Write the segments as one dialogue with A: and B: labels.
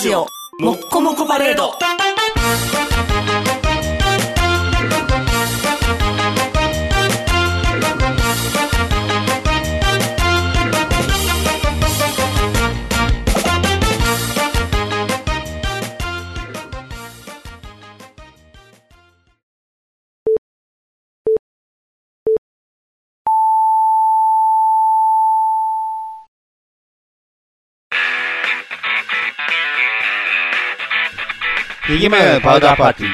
A: ジオもっこもこパレード。
B: 右目パウダーパーティー。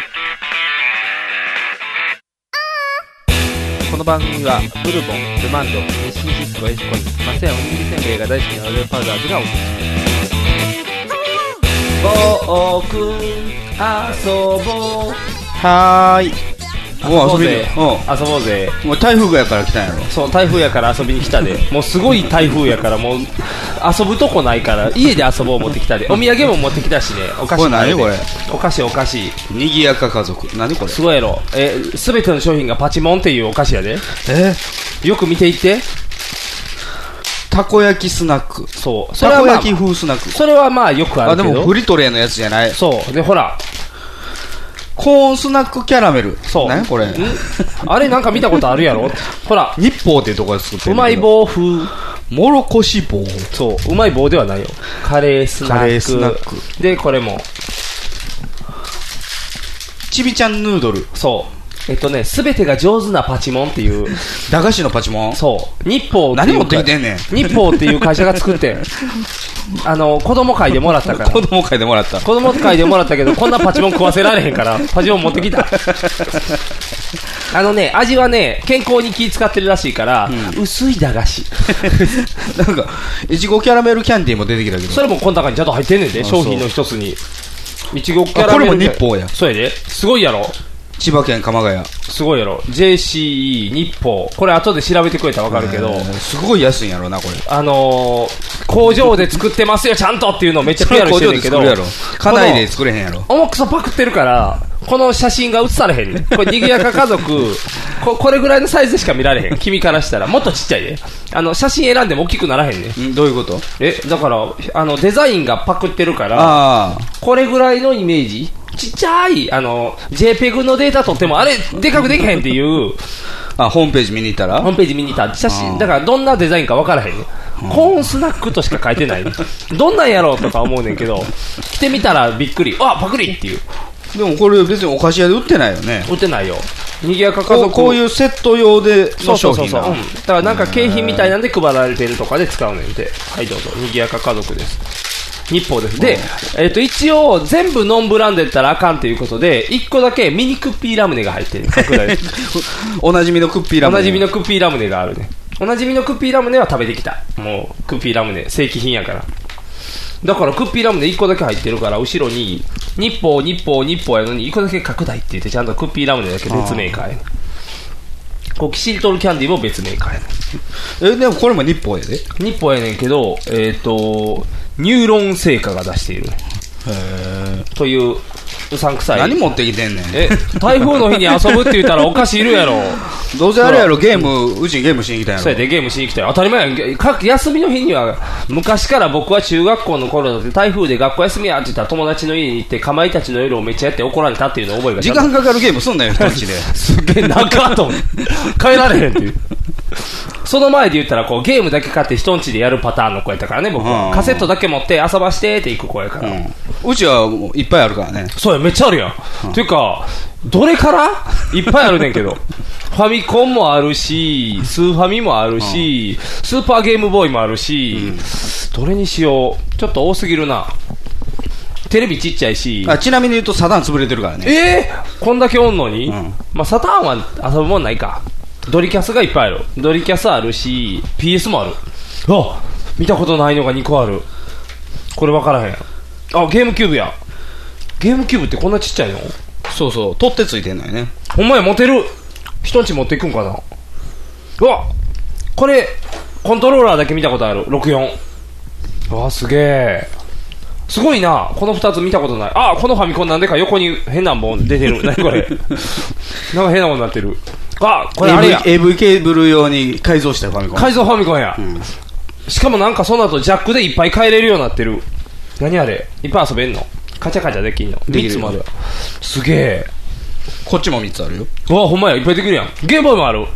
B: この番組は、ブルボン、ルマンド、日清シスコ、エスコイン、マセンおにぎりせんべいが大好きなオレオパウダーズがお送りします。僕、遊ぼう。
C: はーい。もう遊び
B: ぜ
C: に。
B: 遊ぼうぜ。
C: うん。もう台風がやから来たんやろ。
B: そう、台風やから遊びに来たで。もうすごい台風やから、もう、遊ぶとこないから、家で遊ぼう持ってきたで。お土産も持ってきたしね。お菓子
C: これ
B: お菓子お菓子。
C: にぎやか家族。何これ？
B: すごいやろ。え、すべての商品がパチモンっていうお菓子やで。
C: え？
B: よく見ていって。
C: たこ焼きスナック。
B: そう。それはまあ
C: たこ焼き風スナック。
B: それはまあよくあ
C: あ、で
B: るけど。
C: もフリトレーのやつじゃない？
B: そう。で、ほら。
C: コーンスナックキャラメル。
B: そう。
C: 何これ
B: ん？あれなんか見たことあるやろ？ほら。
C: 日報っていうとこで作ってる。
B: うまい。棒風。
C: もろこし棒。
B: そう。うまい棒ではないよ。カレースナック。
C: カレースナック
B: で、これも。
C: ちびちゃんヌードル。
B: そう。えっとね、すべてが上手なパチモンっていう。
C: 駄菓子のパチモン？
B: そう。日報っていう
C: 何持ってきてんねん。
B: 日報っていう会社が作ってん。あの、子供会でもらったから。
C: 子供会でもらった。
B: 子供会でもらったけど、こんなパチモン食わせられへんから、パチモン持ってきた。あのね、味はね、健康に気使ってるらしいから、薄い駄菓子。
C: なんか、いちごキャラメルキャンディーも出てきたけど。
B: それもこの中にちゃんと入ってんねんで、商品の一つに。いちごキャラメル。
C: あこれも日報や
B: そうやで。すごいやろ。
C: 千葉県鎌ヶ谷。
B: すごいやろ。JCE 日報。これ後で調べてくれたらわかるけど、
C: えーすごい安いんやろな、これ。
B: あのー、工場で作ってますよ、ちゃんとっていうのをめっちゃ PR してる けど、
C: 工場で作るやろ。家内で作れへんやろ。
B: 重くそパクってるから、この写真が写されへんねん。これ、賑やか家族 こ、これぐらいのサイズでしか見られへん。君からしたら。もっとちっちゃいで。あの、写真選んでも大きくならへんねん？
C: んどういうこと？
B: え、だから、あの、デザインがパクってるから。これぐらいのイメージちっちゃい、あの、JPEG のデータ取っても、あれ、でかくできへんっていう、
C: あ、ホームページ見に行ったら？
B: ホームページ見に行った写
C: あ
B: 真、
C: ー
B: だからどんなデザインか分からへんねん。コーンスナックとしか書いてない。どんなんやろうとか思うねんけど、着てみたらびっくり。あ、パクリっていう。
C: でもこれ別にお菓子屋で売ってないよね。
B: 売ってないよ。賑やか家族
C: こういうセット用で
B: そうそ
C: の商品が
B: うそうそう、うん、だからなんか景品みたいなんで配られてるとかで使うねんてはいどうぞ賑やか家族です日報です。で、えっと一応全部ノンブランドやったらあかんということで1個だけミニクッピーラムネが入ってる。拡大
C: おなじみのクッピーラムネ。
B: おなじみのクッピーラムネがあるね。おなじみのクッピーラムネは食べてきた。もうクッピーラムネ正規品やから。だからクッピーラムネ1個だけ入ってるから後ろに日報日報日報やのに1個だけ拡大って言ってちゃんとクッピーラムネだけ別メーカーやねこうキシリトルキャンディーも別メーカーやね
C: え、でもこれも日報やで。
B: 日報やねんけど、えっ、と、ニューロン製菓が出している。という、うさんくさい。
C: 何持ってきてんねん。
B: え、台風の日に遊ぶって言ったらお菓子いるやろ。
C: どうせあれやろ、ゲーム、うちにゲームしに来たんやろ。
B: そうやでゲームしに来たよ。当たり前やん。学校休みの日には、昔から僕は中学校の頃だって台風で学校休みやって言ったら友達の家に行って、かまいたちの夜をめっちゃやって怒られたっていうのを覚えが
C: 時間かかるゲームすんなよ、人んちで。
B: すげえ中と思って 帰られへんっていう。その前で言ったらこうゲームだけ買って人んちでやるパターンの子やったからね、僕は。
C: うん
B: カセットだけ持って遊ばしてって行く子やから。
C: うん。うちはもういっぱいあるからね。
B: そうや、めっちゃあるやん。ていうか、どれから？いっぱいあるねんけど。ファミコンもあるし、スーファミもあるし、スーパーゲームボーイもあるし、どれにしよう？ちょっと多すぎるな。テレビちっちゃいし。
C: あちなみに言うとサダン潰れてるからね。
B: えー、こんだけおんのに、
C: うん
B: まあ、サターンは遊ぶもんないか。ドリキャスがいっぱいある。ドリキャスあるし、PS もある。あ見たことないのが2個ある。これ分からへん。あ、ゲームキューブや。ゲームキューブってこんなちっちゃいの？
C: そうそう、取ってついてんのよね。
B: ほんまや、持てる。人んち持っていくんかな。うわこれ、コントローラーだけ見たことある。64。うわすげえ。すごいな。この二つ見たことない。あ、このファミコンなんでか横に変なもん出てる。何これ。なんか変なもんになってる。あ、これあれや。
C: AV, AV ケーブル用に改造したファミコン。
B: 改造ファミコンや。しかもなんかその後ジャックでいっぱい変えれるようになってる。何あれ？いっぱい遊べんの？カチャカチャできんの？
C: できる
B: ?3 つもあるよ。すげえ。
C: こっちも3つあるよ。
B: うわ、ほんまや、いっぱいできるやん。ゲームボーイもある。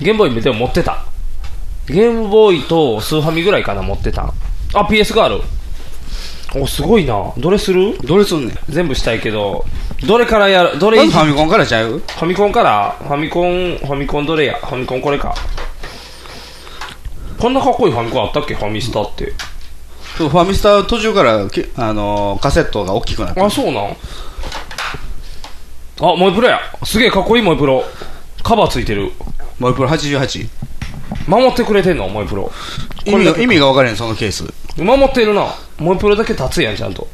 B: ゲームボーイでも持ってた。ゲームボーイとスーファミぐらいかな、持ってたん。あ、PS がある。お、すごいな。どれする？
C: どれすんねん。
B: 全部したいけど、どれからやる、どれ
C: まファミコンからちゃう？
B: ファミコンから？ファミコン、ファミコンどれや？ファミコンこれか。こんなかっこいいファミコンあったっけ？ファミスタって。
C: そうファミスタ途中からけ、あのーカセットが大きくなった。
B: あ、そうなん？あ、モイプロや。すげえかっこいいモイプロ。カバーついてる。
C: モイプロ88。
B: 守ってくれてんの？モイプロ。
C: 意味が意味が分かれん、そのケース。
B: 守ってるな。モイプロだけ立つやん、ちゃんと。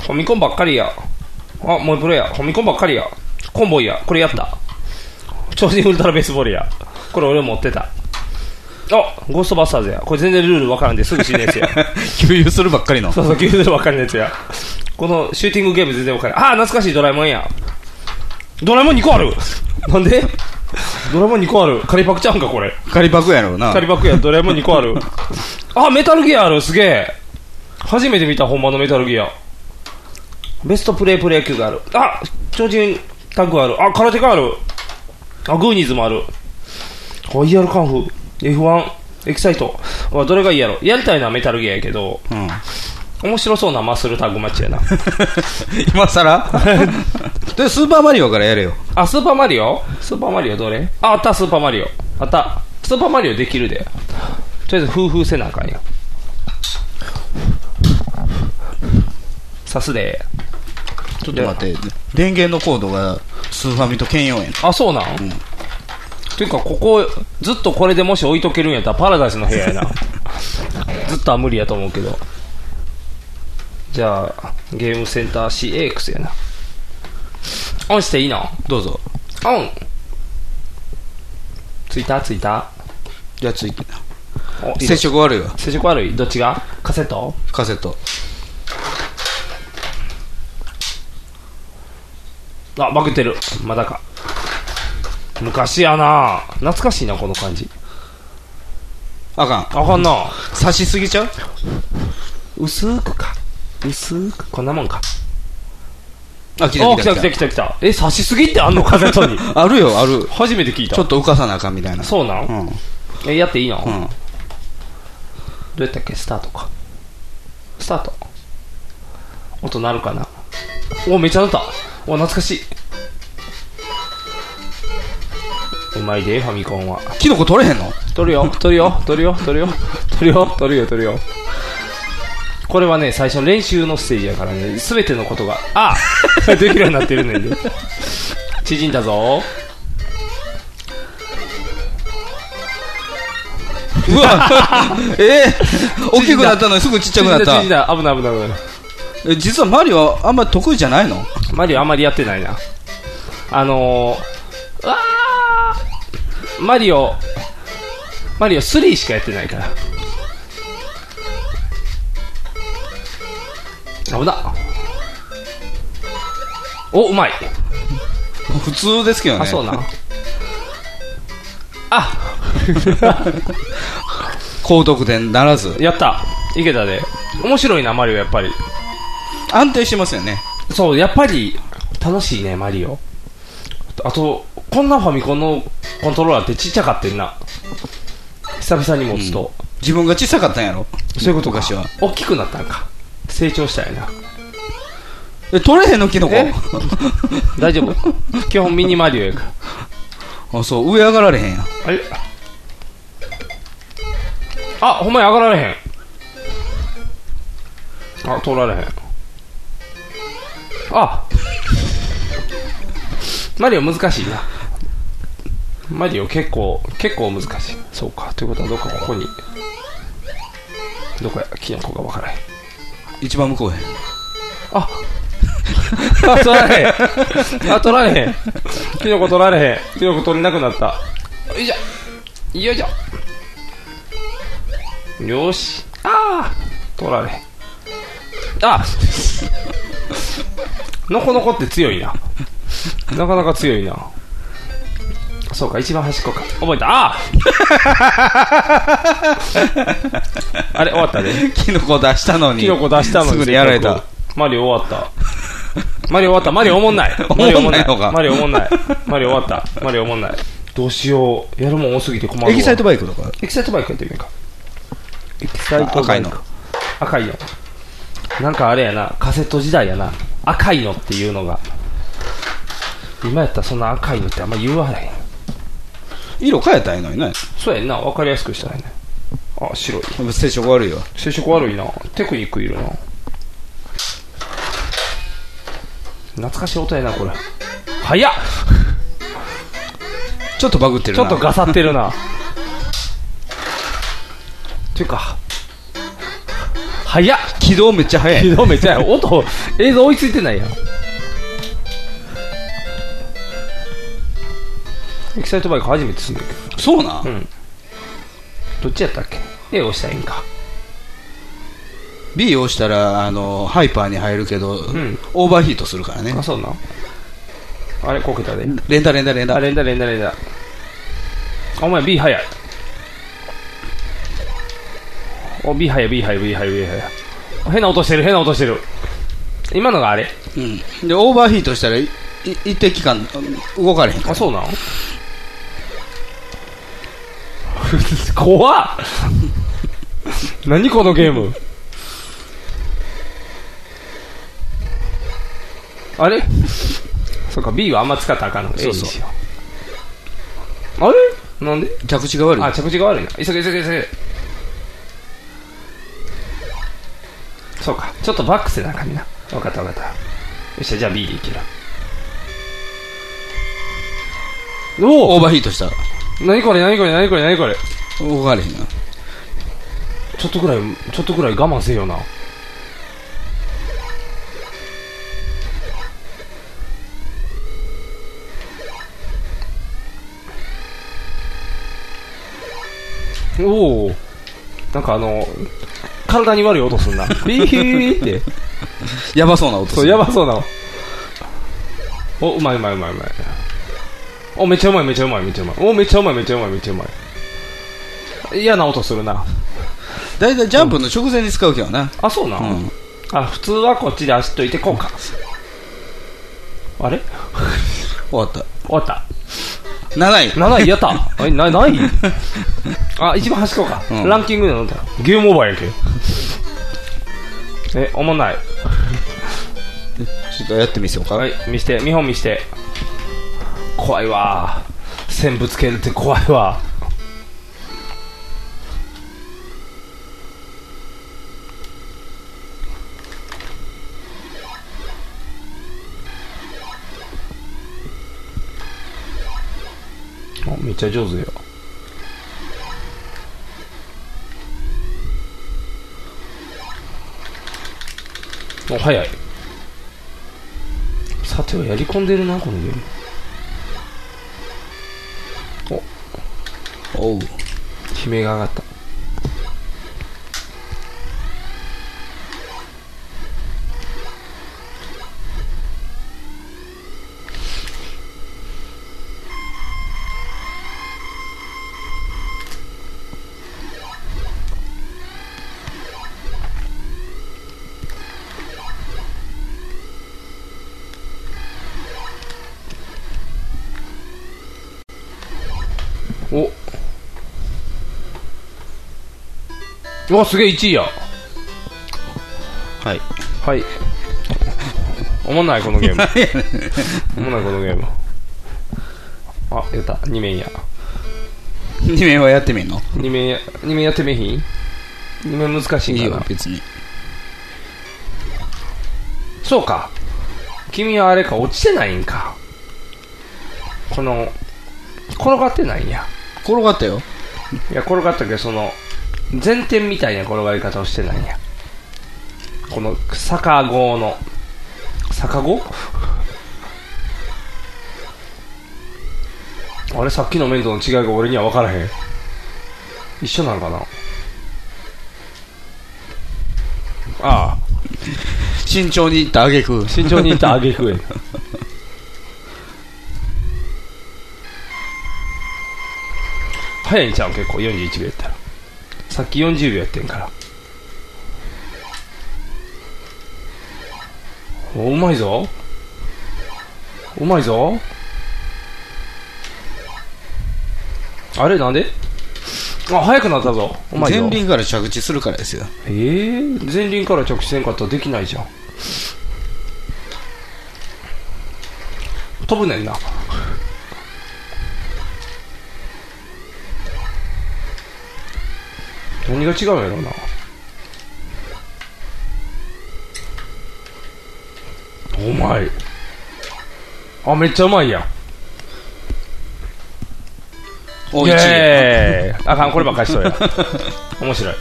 B: ファミコンばっかりや。あ、モイプロや。ファミコンばっかりや。コンボイや。これやった。超人ウルトラベースボールや。これ俺持ってた。あ、ゴーストバスターズや。これ全然ルールわからんですぐ死ぬやつや。
C: 給油するばっかりの。
B: そうそう、90度わかんないやつや。このシューティングゲーム全然わかんない。あー、懐かしいドラえもんや。ドラえもん2個あるなんで？ドラえもん2個ある。カリパクちゃうんか、これ。
C: 仮パクやろうな。
B: カリパクや、ドラえもん2個ある。あ、メタルギアある、すげえ。初めて見た、ほんまのメタルギア。ベストプレイプレイ級がある。あ、超人タッグある。あ、空手がある。あ、グーニーズもある。あ、ER カンフー。F1、エキサイト。あどれがいいやろ。やりたいのはメタルギアやけど、
C: うん。
B: 面白そうなマッスルタッグマッチやな。
C: 今更？で、スーパーマリオからやれよ。
B: あ、スーパーマリオ？スーパーマリオどれ？あ、あった、スーパーマリオ。あった。スーパーマリオできるで。とりあえず、フーフーせなあかんや。さすで。
C: ちょっと待って、電源のコードがスーファミと兼用やん。
B: あ、そうなん、ていうか、ここ、ずっとこれでもし置いとけるんやったらパラダイスの部屋やな。ずっとは無理やと思うけど。じゃあ、ゲームセンター CX やな。オンしていいの？
C: どうぞ。
B: オンついた？ついた？
C: じゃあついてな。接触悪いわ。
B: 接触悪い？どっちが？カセット？
C: カセット。
B: あ、負けてる。まだか。昔やな懐かしいな、この感じ。
C: あかん。
B: あかんな
C: 刺しすぎちゃう？
B: 薄くか。薄く。こんなもんか。
C: あ、来た
B: あ、
C: 来た来た
B: 来た来た。え、差しすぎってあんのカセットに。
C: あるよ、ある。
B: 初めて聞いた。
C: ちょっと浮かさなあかんみたいな。
B: そうなん、
C: うん。
B: え、やっていいの、ど
C: うん。
B: うやったっけ？スタートか。スタート。音鳴るかな？お、めっちゃ鳴った。お、懐かしい。うまいで、ファミコンは。
C: キノコ取れへんの？
B: 取るよ、取るよ、取るよ、取るよ、取るよ、取るよ、取るよ。これはね、最初練習のステージやからね、すべてのことが、あ できるようになってるねんで。縮んだぞ。
C: うわえ？ー、大きくなったのにすぐちっちゃくなった
B: 縮ん。だ、縮んだ、危ない危ない危ない。
C: え実はマリオあんま得意じゃないの？
B: マリオあんまりやってないな。あのー、うわーマリオ、マリオ3しかやってないから。危な。お、うまい。
C: 普通ですけどね。
B: あ、そうな。あ、
C: 高得点ならず。
B: やった。いけたで。面白いな、マリオ、やっぱり。
C: 安定してますよね。
B: そう、やっぱり、楽しいね、マリオ。あと、こんなファミコンのコントローラーってちっちゃかってんな。久々に持つと。
C: 自分が小さかったんやろ？
B: そういうことか
C: 昔は。
B: 大きくなったんか。成長したんやな。
C: え、取れへんのキノコ？
B: え？大丈夫基本ミニマリオやか
C: あ、そう、上上がられへんやん。
B: ら。あれ？あ、ほんまに上がられへん。あ、通られへん。あマリオ難しいな。マリオ結構、結構難しい。そうか。ということは、どっかここに、どこや、キノコがわからへん。
C: 一番向こうへん。
B: ああ、取られへん。あ、取られへん。キノコ取られへん。キノコ取れなくなった。よいしょ。よいしょ。よし。ああ、取られへん。あのこのこって強いな。なかなか強いな。そうか、一番端っこか。覚えた。ああ あれ、終わったで。
C: キノコ出したのに。
B: キノコ出したのに。
C: すぐにやられた。。
B: マリオ終わった。マリオ終わった。マリオおもんない。
C: お
B: マリオおもんない。マリオおもんない。マリオ終わった。マリオおもんない。どうしよう。やるもん多すぎて困るわ。
C: エキサイトバイクとか？
B: エキサイトバイクやってみるか。エキサイトバイク。
C: 赤いの。
B: 赤いの。なんかあれやな、カセット時代やな。赤いのっていうのが。今やったらそんな赤いのってあんま言わへん。
C: 色変えたらいいのにね。
B: そうやんな、わかりやすくしたらいいね。あ、白い。
C: 接触悪いわ。
B: 接触悪いな。テクニックいるな。懐かしい音やな、これ。早っ
C: ちょっとバグってるな。
B: ちょっとガサってるな。ていうか、早っ
C: 起動めっちゃ早い。
B: 起動めっちゃや音、映像追いついてないやん。エキサイトバイク初めてすんだけど。
C: そうなん、
B: うん。どっちやったっけ ?A 押したらいいんか。
C: B を押したら、あの、ハイパーに入るけど、
B: ん
C: オーバーヒートするからね
B: あ、。そうなん？あれ、こけたで。
C: 連打連打連打
B: あ、。連打連打連打。あお前 B 早い。お、B 早い、B 早い、B 早い、B 早い。変な音してる、変な音してる。今のがあれ
C: うん。で、オーバーヒートしたら、いい一定期間動かれへんか
B: あ、
C: ら。
B: そうなん？怖っ何このゲーム？あれ？そうか、B はあんま使ったらあかんのか。
C: そうそう
B: あれ？なんで？
C: 着地が悪い。
B: あ、着地が悪いな。急げ急げ急げ。そうか。ちょっとバックせなあかんねんな。わかったわかった。よっしゃ、じゃあ B でいける。おお
C: オーバーヒートしたら、
B: 何これ何これ何これ何これ
C: 動かれへんな。
B: ちょっとぐらい、ちょっとぐらい我慢せよな。おおなんかあの、体に悪い音すんな。ビーって。
C: やばそうな音す
B: そう、
C: る
B: やばそうな。お、うまいうまいうまいうまい。お、めっちゃうまいめっちゃうまいめっちゃうまい。お、めっちゃうまいめっちゃうまいめっちゃうまい。嫌な音するな。
C: だいたいジャンプの直前に使うけどな。
B: あ、そうな、
C: うん
B: あ、普通はこっちで足っといてこうか。あれ？
C: 終わった。
B: 終わった。
C: 7位。
B: 7位やった。あ、な、ない？あ、一番端っこか。
C: うん
B: ランキングで飲んだ。ゲームオーバーやけ。え、おもんない。
C: ちょっとやってみせようか。
B: はい、見して、見本見して。怖いわ。線ぶつけるって怖いわ。っちゃ上手よ。お、早い。さてはやり込んでるな、このゲーム。
C: おう。
B: 悲鳴が上がった。うわ、すげえ1位や。
C: はい。
B: はい。おもんない、このゲーム。おもんない、このゲーム。あ、やった。2面や。
C: 2面はやってみんの
B: ？2面や、二面やってみひん ?2 面難しい
C: いい
B: かな、。
C: よ別に。
B: そうか。君はあれか、落ちてないんか。この、転がってないんや。
C: 転がったよ。
B: いや、転がったけど、その、前転みたいな転がり方をしてないんや。この、逆号の、逆号あれ、さっきの面との違いが俺には分からへん。一緒なのかな？ああ、
C: 慎重にいったあげく。
B: 慎重にいったあげくへ。早いんちゃう結構41秒さっき40秒やってんから。おうまいぞ。うまいぞ。あれなんで？あ早くなったぞ。うまいぞ。
C: 前輪から着地するからですよ。
B: えー、前輪から直視せんかったらできないじゃん。飛ぶねんな何が違うんやろうな。うまいあめっちゃうまいやん。
C: お、
B: イ
C: 1位。
B: エーイ。あかんこればっかりしそうや。面白い。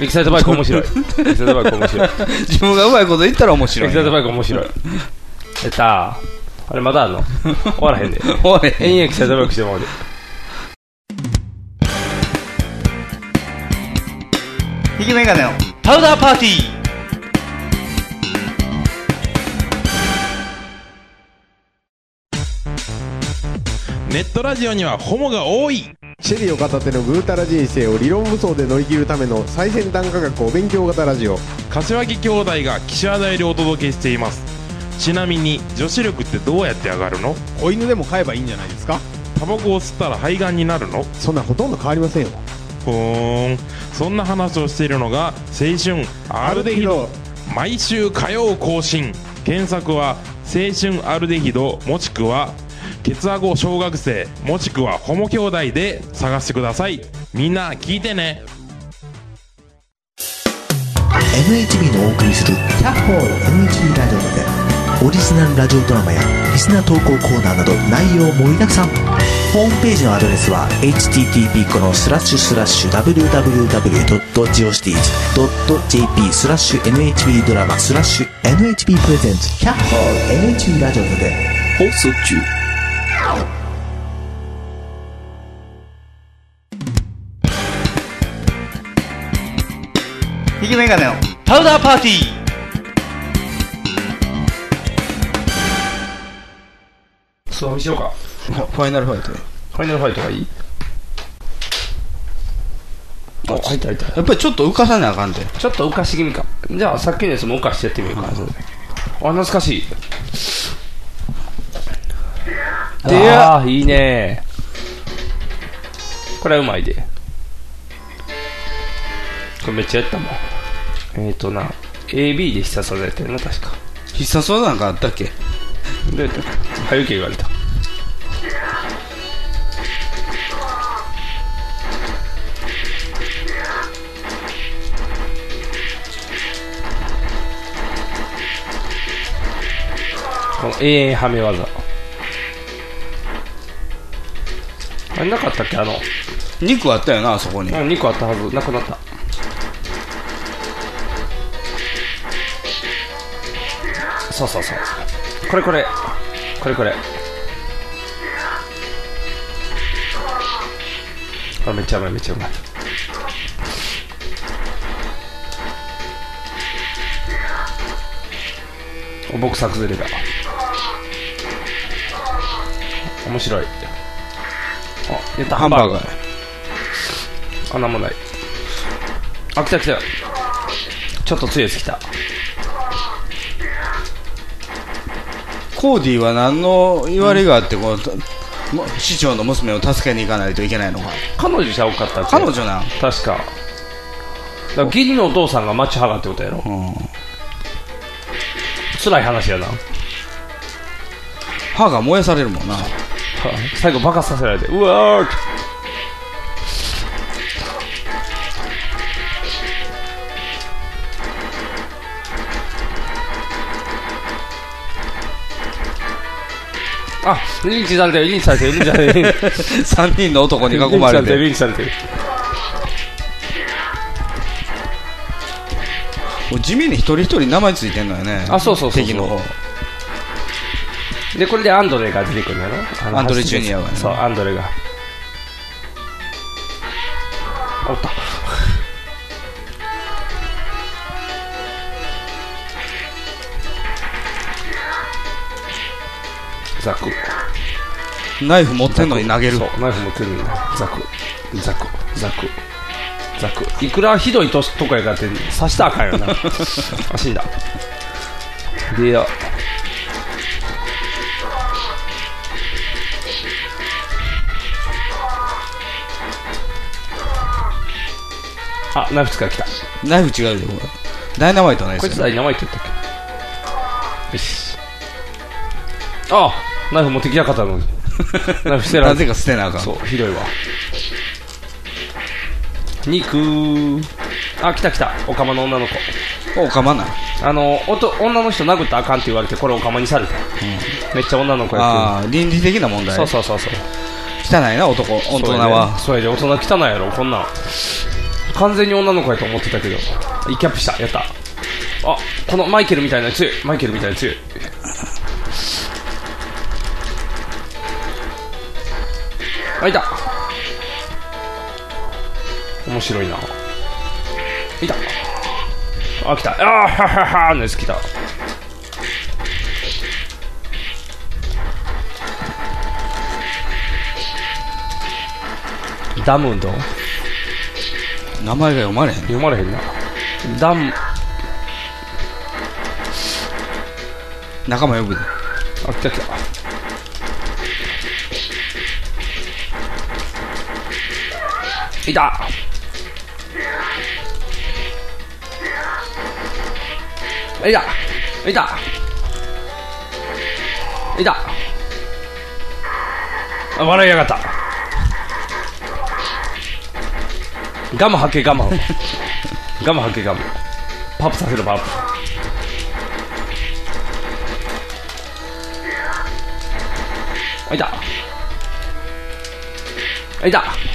B: エキサイトバイク面白い。エキサイトバイク面白い。
C: 自分がうまいこと言ったら面白い
B: エキサイトバイク面白い。やっあれまだあんの？終わらへんで。
C: おい。
B: エキサイトバイクしてもらうで
C: 引きメガネの？
A: パウダーパーティー。
D: ネットラジオにはホモが多い。
E: シェリーを片手のぐうたら人生を理論武装で乗り切るための最先端科学お勉強型ラジオ。
D: 柏木兄弟が岸和田よりお届けしています。ちなみに女子力ってどうやって上がるの？
E: 子犬でも飼えばいいんじゃないですか？
D: タバコを吸ったら肺がんになるの？
E: そんなほとんど変わりませんよ
D: ふーんそんな話をしているのが青春アルデヒド。毎週火曜更新。検索は青春アルデヒドもしくはケツアゴ小学生もしくはホモ兄弟で探してください。みんな聞いてね。
F: NHB のお送りする「キャッホール NHB ラジオ」でオリジナルラジオドラマやリスナー投稿コーナーなど内容盛りだくさんホームページのアドレスは http コロンスラッシュスラッシュ www.geocities.jp スラッシュ NHB ドラマスラッシュ NHB プレゼンツキャッホール NHB ラジオで放送中
C: 引きメガネの。
A: パウダーパーティー
B: そう見しようか。
C: ファイナルファイト
B: ファイナルファイトがいい？あ入った入った。
C: やっぱりちょっと浮かさなあかんで。
B: ちょっと浮かし気味か。じゃあさっきのやつも浮かしてやってみようか、あ懐かしい。
C: でや
B: ああいいね。これはうまいで。これめっちゃやったもん。えっ、ー、とな AB で必殺技やったよな確か。
C: 必殺技なんかあったっけ？
B: どうやったか早受け言われた。この永遠はめ技。あれなかったっけ？あの
C: 肉あったよな、あそこに。
B: うん2個あったはず。なくなった。そうそうそうこれこれ。これこれ。あめっちゃうまいめっちゃうまい。お僕作ずれが面白い。あ出た。
C: ハンバーガー。
B: あんなもない。あ来た来た。ちょっと強いやつ来た。
C: コーディは何の言われがあって、こう、も市長の娘を助けに行かないといけないのか。
B: 彼女じゃ多かった
C: 彼女なん？
B: 確かだから義理のお父さんがマッチ派がってことやろ
C: うん。
B: 辛い話やな
C: 歯が燃やされるもんな。
B: 最後爆発させられてうわーってリンチされてる、リンチされてる、リンチされてる。
C: 3人の男に囲まれて。
B: リンチされてる。
C: もう地味に一人一人名前ついてんのよね。
B: あそうそうそう
C: 敵の方。
B: で、これでアンドレが出てくるんだろ？
C: アンドレジュニアがね
B: そう、アンドレが。おった。ザク。
C: ナイフ持ってんのに投げる。
B: そう、ナイフ持ってるんだ。ザク。ザク。ザク。ザク。いくらひどいととかやからって刺したらあかんよな。あ 死んだ。でや。あナイフ使い来た。
C: ナイフ違うで、これ。ダイナマイトない
B: こいつ
C: ですよ。
B: 何名前って言ったっけ？よし。あナイフ持ってきなかったのにナイフ捨てられて
C: なぜか捨てなあかん。
B: そうひどいわ。肉。あ来た来た。オカマの女の子。
C: おかまな。い。
B: あのおと女の人殴ったらあかんって言われてこれオカマにされた、めっちゃ女の子や
C: ああ、倫理的な問題。
B: ってるそうそうそうそう。
C: 汚いな、男、大人は。
B: それで大人汚いやろこんなん。完全に女の子やと思ってたけど。イキャップしたやった。あこのマイケルみたいな強いマイケルみたいな強いあいた。面白いな。いた。あ来た。あーはははのやつ来た。ダムンド
C: 名前が読まれへん。
B: 読まれへんな。ダム。
C: 仲間呼ぶで。
B: あ来た来たいたいた。いた。いた。あ笑いやがった。ガム吐けガム。ガム吐けガム。パップさせるパップ。あいた。あいた。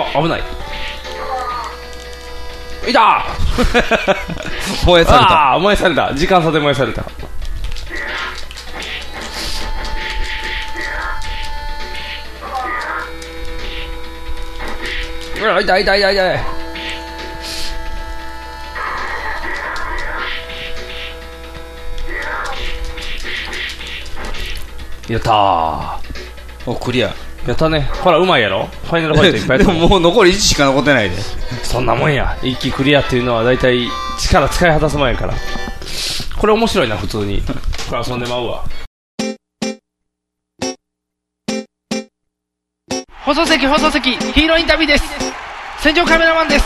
B: あ危ない。いた！
C: 燃えされた。
B: ああ燃やされた。時間差で燃やされた。うわ痛い痛い痛い痛い。やったー。
C: お、クリア。
B: やったね。ほらうまいやろ？ファイナルファイトいっぱい
C: で
B: やった
C: ももう残り1しか残ってないで。
B: そんなもんや。一気クリアっていうのは大体力使い果たす前やから。これ面白いな普通に。これ遊んでまうわ。
A: 放送席放送席。ヒーローインタビューです。戦場カメラマンです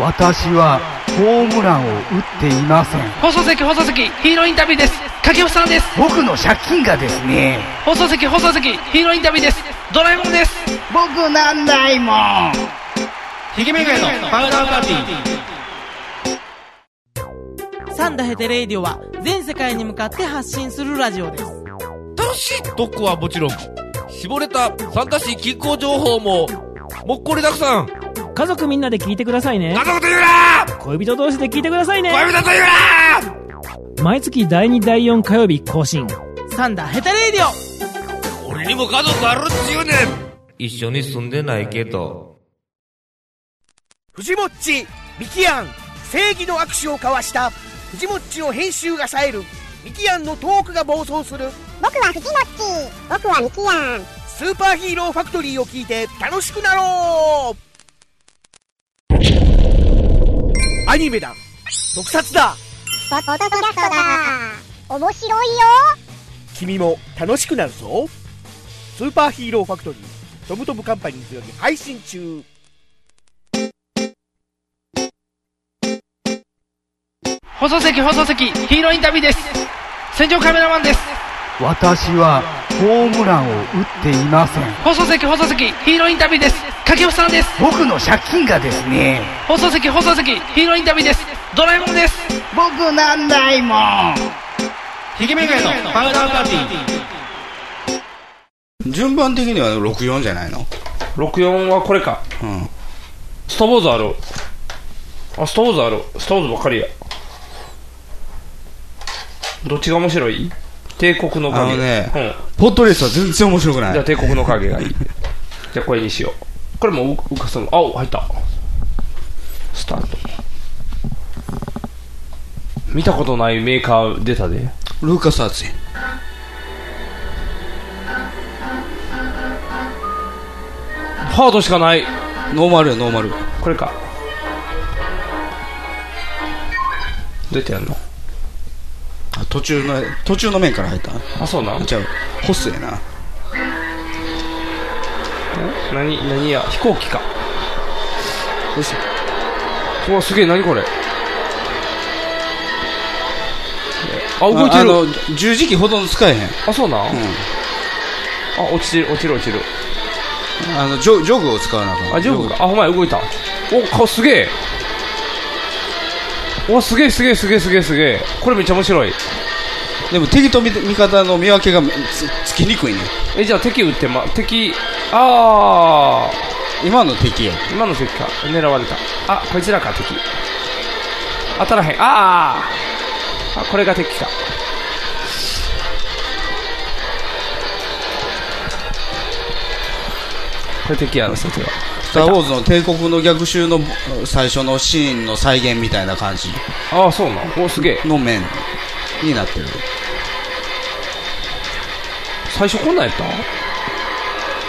G: 私はホームランを打っていません。
A: 放送席放送席ヒーローインタビューです。掛布さんです。
G: 僕の借金がですね。
A: 放送席放送席ヒーローインタビューです。ドラえもんです。
G: 僕なんないもん。
A: ひげめがのパウダーパーティー。
H: サンダヘテレイディオは全世界に向かって発信するラジオです。
I: 楽しい特攻はもちろん、絞れた参加し気候情報も、もっこりたくさん。
J: 家族みんなで聞いてくださいね。
I: 家族と言うな！
J: 恋人同士で聞いてくださいね。
I: 恋人と言うな！
J: 毎月第2第4火曜日更新。
H: サンダヘテレイディオ。
I: 俺にも家族あるっちゅうねん。一緒に住んでないけど。
K: 藤もっちミキアン正義の握手を交わした。藤もっちの編集が冴える。ミキアンのトークが暴走する。
L: 僕は藤もっち。僕はミキヤン。
K: スーパーヒーローファクトリーを聞いて楽しくなろうアニメだ。特撮だ。
L: ポッドキャストだ。面白いよ。
K: 君も楽しくなるぞ。スーパーヒーローファクトリートムトムカンパニーズより配信中。
A: 放送席放送席ヒーローインタビューです。戦場カメラマンです
G: 私はホームランを打っていません。
A: 放送席放送席ヒーローインタビューです。掛布さんです。
G: 僕の借金がですね。
A: 放送席放送席ヒーローインタビューです。ドラえもんです。
G: 僕なんないもん。
A: ひげめがのパウダーパーティー。
C: 順番的には64じゃないの
B: ？64はこれか。
C: うん。
B: ストーブーズある。あストーブーズある。ストーブーズばっかりや。どっちが面白い？帝国の影
C: あのね
B: うん
C: ポットレースは全然面白くない。
B: じゃあ帝国の影がいいじゃあこれにしようこれもう浮かすのあお入ったタート。見たことないメーカー出たで。
C: ルーカスアーツや
B: ハードしかない。
C: ノーマルやノーマル
B: これか。どうやってやんの？
C: あ途中の途中の面から入った？
B: あ、そうなん？
C: じゃあホスやな
B: 何、何や、飛行機か。
C: よし
B: うわ、すげえ、何これ？あ、動いてる。
C: あ十字キーほとんど使えへん
B: あ、そうなん、
C: うん
B: あ、落ちてる、落ちる、落ちる。
C: あのジョジョグを使わなあかん
B: あ、ジョグか。あ、ほんまや、動いた。お、顔すげえ。お、すげえ、すげえ、すげえ、すげえ、すげえ。これめっちゃ面白い。
C: でも敵と味味方の見分けがつつきにくいね
B: え、じゃあ敵撃ってま、敵、あ
C: 今の敵や
B: ー、今の敵か。狙われた。あ、こいつらか、敵。当たらへん。あー。あ、これが敵か。これ敵やろ、そっちは。
C: スター・ウォーズの帝国の逆襲の最初のシーンの再現みたいな感じ
B: ああ、そうなん。お、すげえ。
C: の面になってる
B: 最初こんなんやっ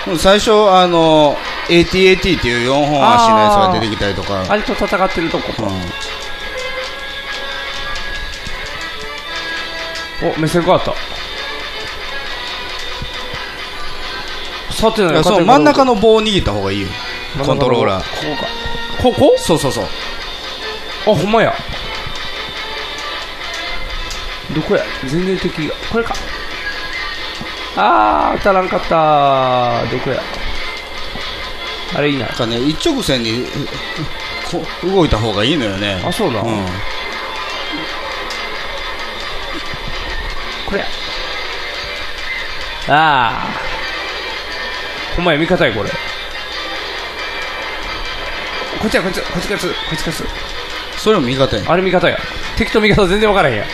B: た？
C: うん最初あの ATAT っていう4本足のやつが出てきたりとか
B: あれと戦ってるとこか。お、目線変わった。さてな
C: その真ん中の棒を握った方がいいよコントローラー
B: ここか。ここ
C: そうそうそう
B: あ、ほんまや。どこや？全然敵が。これか。あー、当たらんかったどこや？あれいいな。
C: なんかね一直線にこ動いた方がいいのよね
B: あ、そうな。
C: うん
B: これや。あー。ほんまや、味方や、これ。こっちや、こっち、こっちこっち、こっちこっち。
C: それも味方や
B: あれ味方や。敵と味方全然分からへんやん。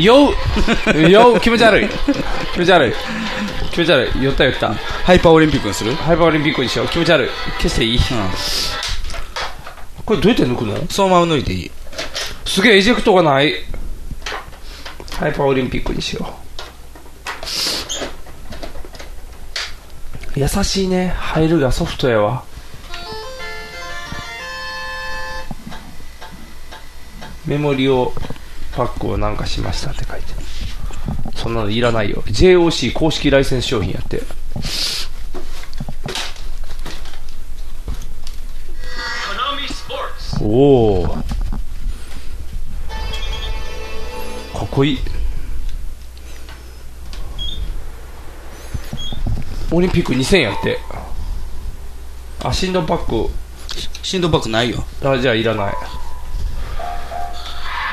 B: 酔う 酔う気持ち悪い。気持ち悪い。気持ち悪い。酔った酔った。
C: ハイパーオリンピックにする？
B: ハイパーオリンピックにしよう。気持ち悪い。消していい、これどうやって抜くの？
C: そのまま抜いていい
B: すげえ、エジェクトがない。ハイパーオリンピックにしよう。優しいね。入るがソフトやわ。メモリをパックをなんかしましたって書いてそんなのいらないよ。JOC 公式ライセンス商品やって。おおかっこいい。オリンピック2000やって。あ振動パック。
C: 振動パックないよ。
B: あじゃあいらない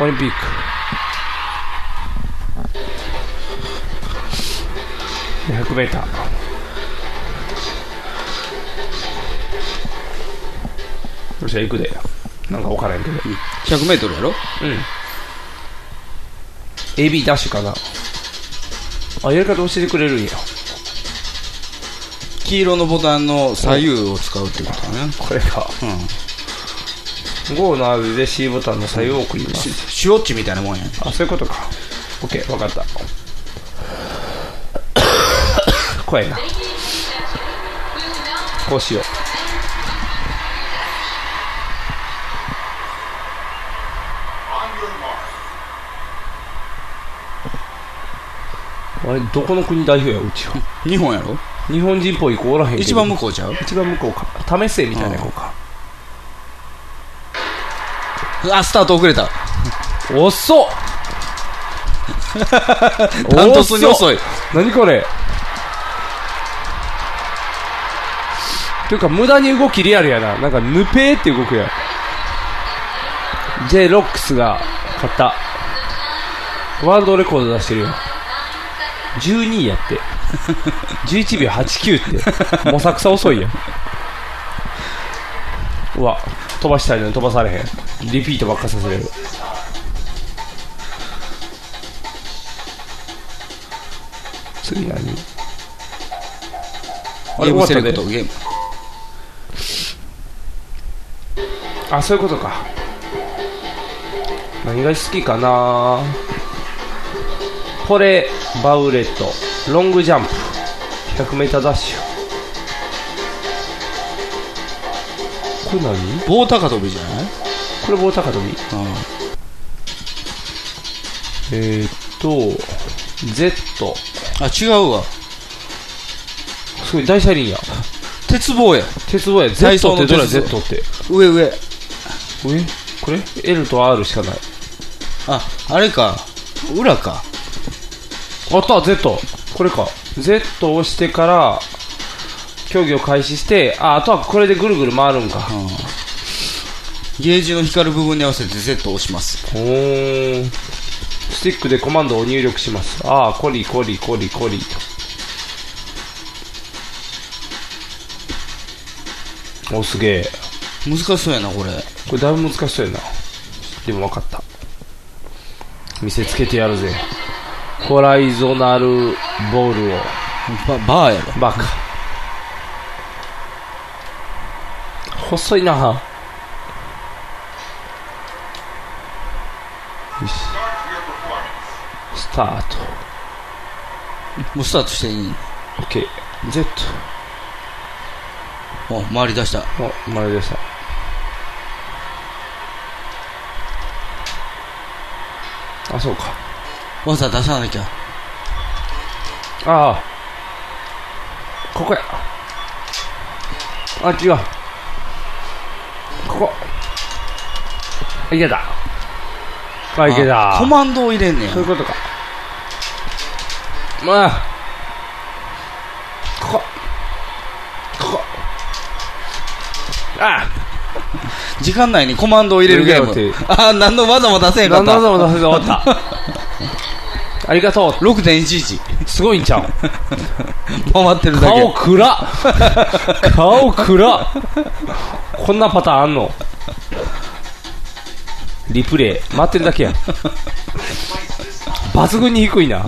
B: オリンピック100メーターよっしゃ行くでなんか分からんけど
C: 100m やろ
B: うん AB ダッシュかなあやり方教えてくれるんや
C: 黄色のボタンの左右を使うってことだね。
B: これか。
C: うん
B: GO の R で C ボタンの左右を送ります。
C: シュウォッチみたいなもんや
B: あそういうことか。OK 分かった。怖いな。こうしよう。あれどこの国代表やうちは。
C: 日本やろ？
B: 日本人っぽい子おらへん
C: 一番向こうちゃう？
B: 一番向こうか。試せみたいな子か
C: あスタート遅れた。
B: 遅っ。
C: ダントツに遅い。
B: 何これ？ていうか無駄に動きリアルやな。なんかヌペーって動くやん。J ロックスが勝った。ワールドレコード出してるよ。12位やって。11秒89って。もさくさ遅いやん。うわ飛ばしたいのに飛ばされへんリピートばっかさせれる。次何？あれ終わっ
C: ゲーム。
B: あそういうことか。何が好きかな？これバウレット。ロングジャンプ。100m ダッシュ。これ何？
C: 棒高跳びじゃない？
B: これ棒高跳び。えー、っと Z
C: あ違うわ。
B: すごい大車輪や。
C: 鉄棒や。
B: 鉄棒や。
C: 体
B: Z ってどれ Z って。
C: 上上。
B: 上？これ？L と R しかない。
C: ああれか。裏か。
B: あった Z これか。Z を押してから競技を開始してああとはこれでぐるぐる回るんか、
C: ゲージの光る部分に合わせて Z を押します。
B: おー。スティックでコマンドを入力します。ああコリコリコリコリ。おすげえ。
C: 難しそうやなこれ。
B: これだいぶ難しそうやな。でも分かった。見せつけてやるぜ。ホライゾナルボールを。
C: ババーやろ。
B: バカ。細いなよしスタート
C: もうスタートしていい
B: OK Z
C: お回り出した。
B: お回り出した。あそうか。
C: わざ出さなきゃ。
B: ああ。ここや。あ違う。ここ。いけた。あいけた。
C: コマンドを入れんねや。
B: そういうことかまあ。ここ。あ。
C: 時間内にコマンドを入れるゲーム。あ何の技も出せへんかった。
B: 何の技も出せへんかった。ありがとう。
C: 6.11
B: すごいんちゃう。
C: 回ってるだけ。
B: 顔暗っ。顔暗っ。こんなパターンあんの？リプレイ。待ってるだけや。抜群に低いな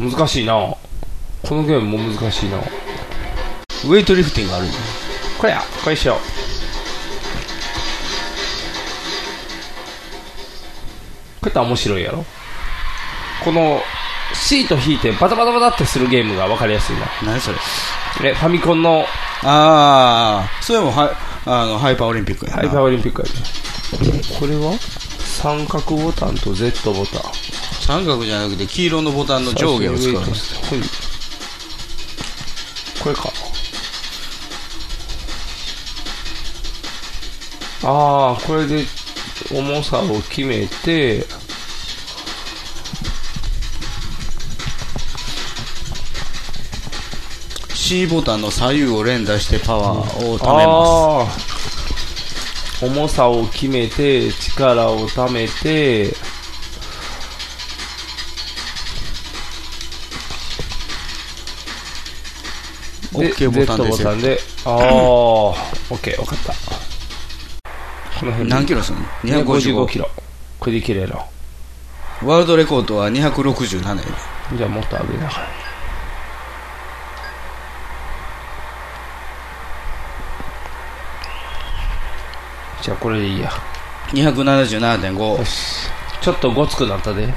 B: 難しいな。このゲームも難しいな。
C: ウェイトリフティングある
B: これや。これしよう。こうやったら面白いやろ。このシート引いてバタバタバタってするゲームが分かりやすいな。
C: 何それ？
B: えファミコンの
C: ああそれもハイあのハイパーオリンピックやな。
B: ハイパーオリンピックやねこれは？三角ボタンと Z ボタン。
C: 三角じゃなくて黄色のボタンの上下を使う
B: はいこれか。ああこれで重さを決めて
C: C ボタンの左右を連打してパワーを貯めま
B: あー重さを決めて力をためてで
C: OK ボタンで
B: Z ボタンで。ああ OK 分かった。この辺
C: 何キロすんの
B: ？255
C: 255
B: キロ。これでいけるやろ。
C: すワールドレコードは267やで
B: じゃあもっと上げな。がらじゃあこれでいいや。
C: 277.5
B: ちょっとごつくなったで。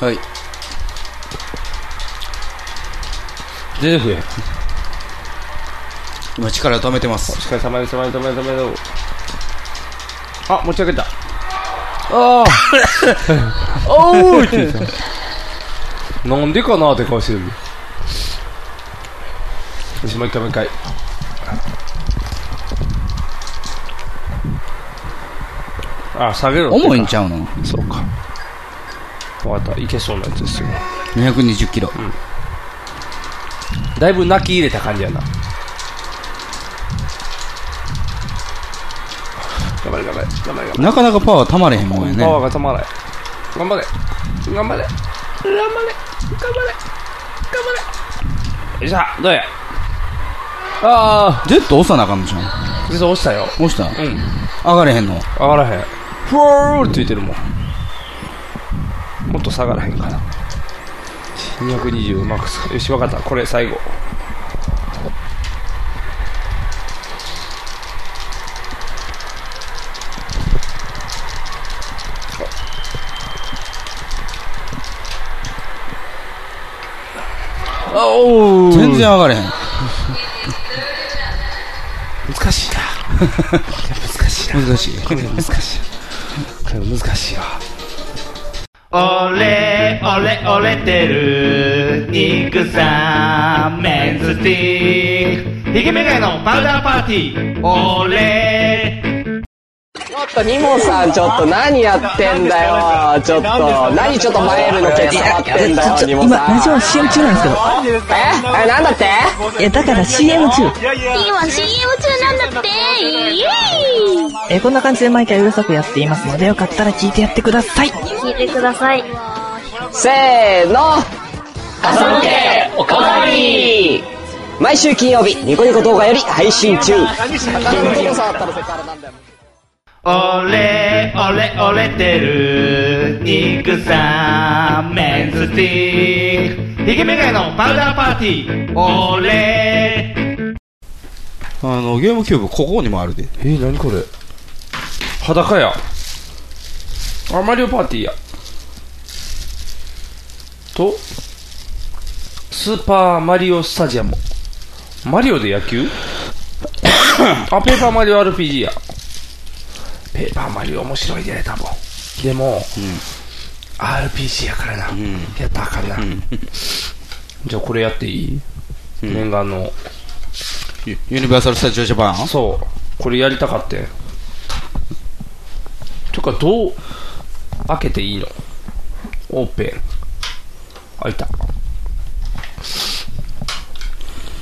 C: はい。
B: 全然増え。
C: 今力止めてます。
B: お疲れ様です。止め止め止め止めあ持ち上げた。ああ おーいって言った。なんでかなって顔してる。よしもう一回もう一回あ下げろ
C: 重いんちゃうの？
B: そうか。分かった。いけそうなやつですよ。
C: 220キロ、
B: だいぶ泣き入れた感じやな。頑張れ頑張れ頑張れ頑張れ
C: なかなかパワーたまれへんもんやね。
B: パワーがたまらない頑張れ。頑張れ。頑張れ。頑張れ。頑張れ。よいしょ。どうや？ああ
C: Z 押さなあかんのじゃん
B: 実は押したよ。
C: 押した？
B: うん。
C: 上がれへんの？
B: 上がらへんふわーってついてるもん。もっと下がらへんかな。220マックスかよしわかった。これ最後。あおー。
C: 全然上がれへん。
B: 難しいな。難しいな。
C: 難しい。
B: これ難しいこれ難しいわ
M: 俺、俺、俺てる、肉さん、メンズティーク。ヒゲメガネのパウダーパーティー。俺、
N: ちょっとニモさんちょっと何やってんだよちょっと何ちょっとマイルのケツ触ってんだよニモ
O: 今、
N: さん
O: ラジオ CM 中なんですけど。
N: え？えなんだって？
O: え、だから CM 中。
L: 今 CM 中なんだってイエーイ
O: え、こんな感じで毎回うるさくやっていますので、よかったら聞いてやってください。
L: 聞いてください
N: せーの朝向けおかわり毎週金曜日ニコニコ動画より配信中
M: 俺、俺、俺てる、肉さん、メンズティーク。ヒゲメガネのパウダーパーティー。俺、
C: あの、ゲームキューブここにもあるで。
B: えー、何これ？裸や。あマリオパーティーや。とスーパーマリオスタジアム。マリオで野球？あペーパーマリオ RPG や。ペーパーマリオ面白いで多分。でも、RPG やからな、やったらあかんな、じゃあこれやっていい、念願の。
C: ユユニバーサル・スタジオ・ジャパン？
B: そう。これやりたかってとかどう開けていいの？オープン。開いた。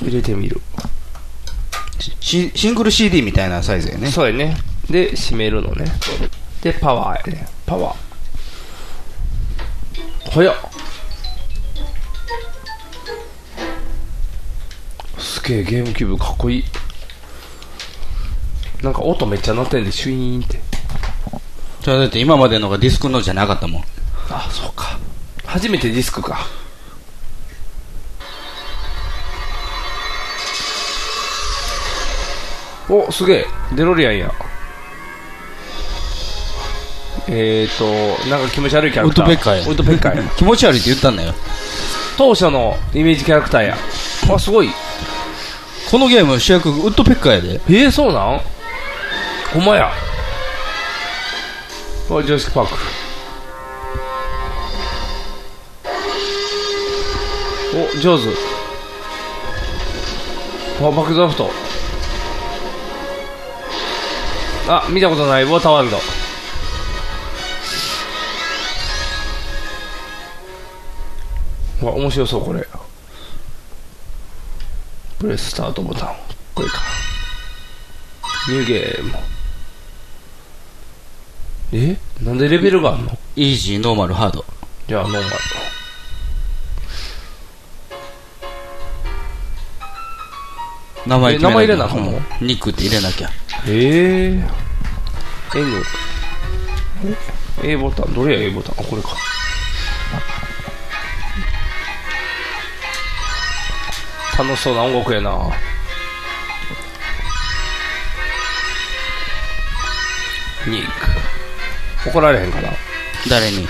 B: 入れてみる。
C: シシングル CD みたいなサイズやね。
B: そうやね。で閉めるのね。でパワーやね。パワー。早っ。すげえゲームキューブかっこいい。なんか音めっちゃ鳴ってんでシュイーンって
C: だって今までのがディスクのじゃなかったもん。
B: あそうか。初めてディスクか。おすげえ。デロリアンや。えーとなんか気持ち悪いキャラ
C: ウッ
B: クター。
C: ドペッカーや。
B: ウッドペッカーや。
C: 気持ち悪いって言ったんだよ。
B: 当初のイメージキャラクターや。あすごい。
C: このゲーム主役ウッドペッカーやで。
B: えー、そうなん？ほんまやあジョイスクパーク。お上手あバックドラフトあ見たことない。ウォーターワールド。わ面白そうこれ。プレススタートボタン。これか。ニューゲーム。え？なんでレベルがあんの？
C: イージー、ノーマル、ハード。
B: じゃあノーマル
C: 名前
B: 名前入れなあかんの？
C: うんニックって入れなきゃ。
B: ええ N A ボタン。どれや A ボタン？あこれか。楽しそうな音楽やな。ニック怒られへんかな。
C: 誰に？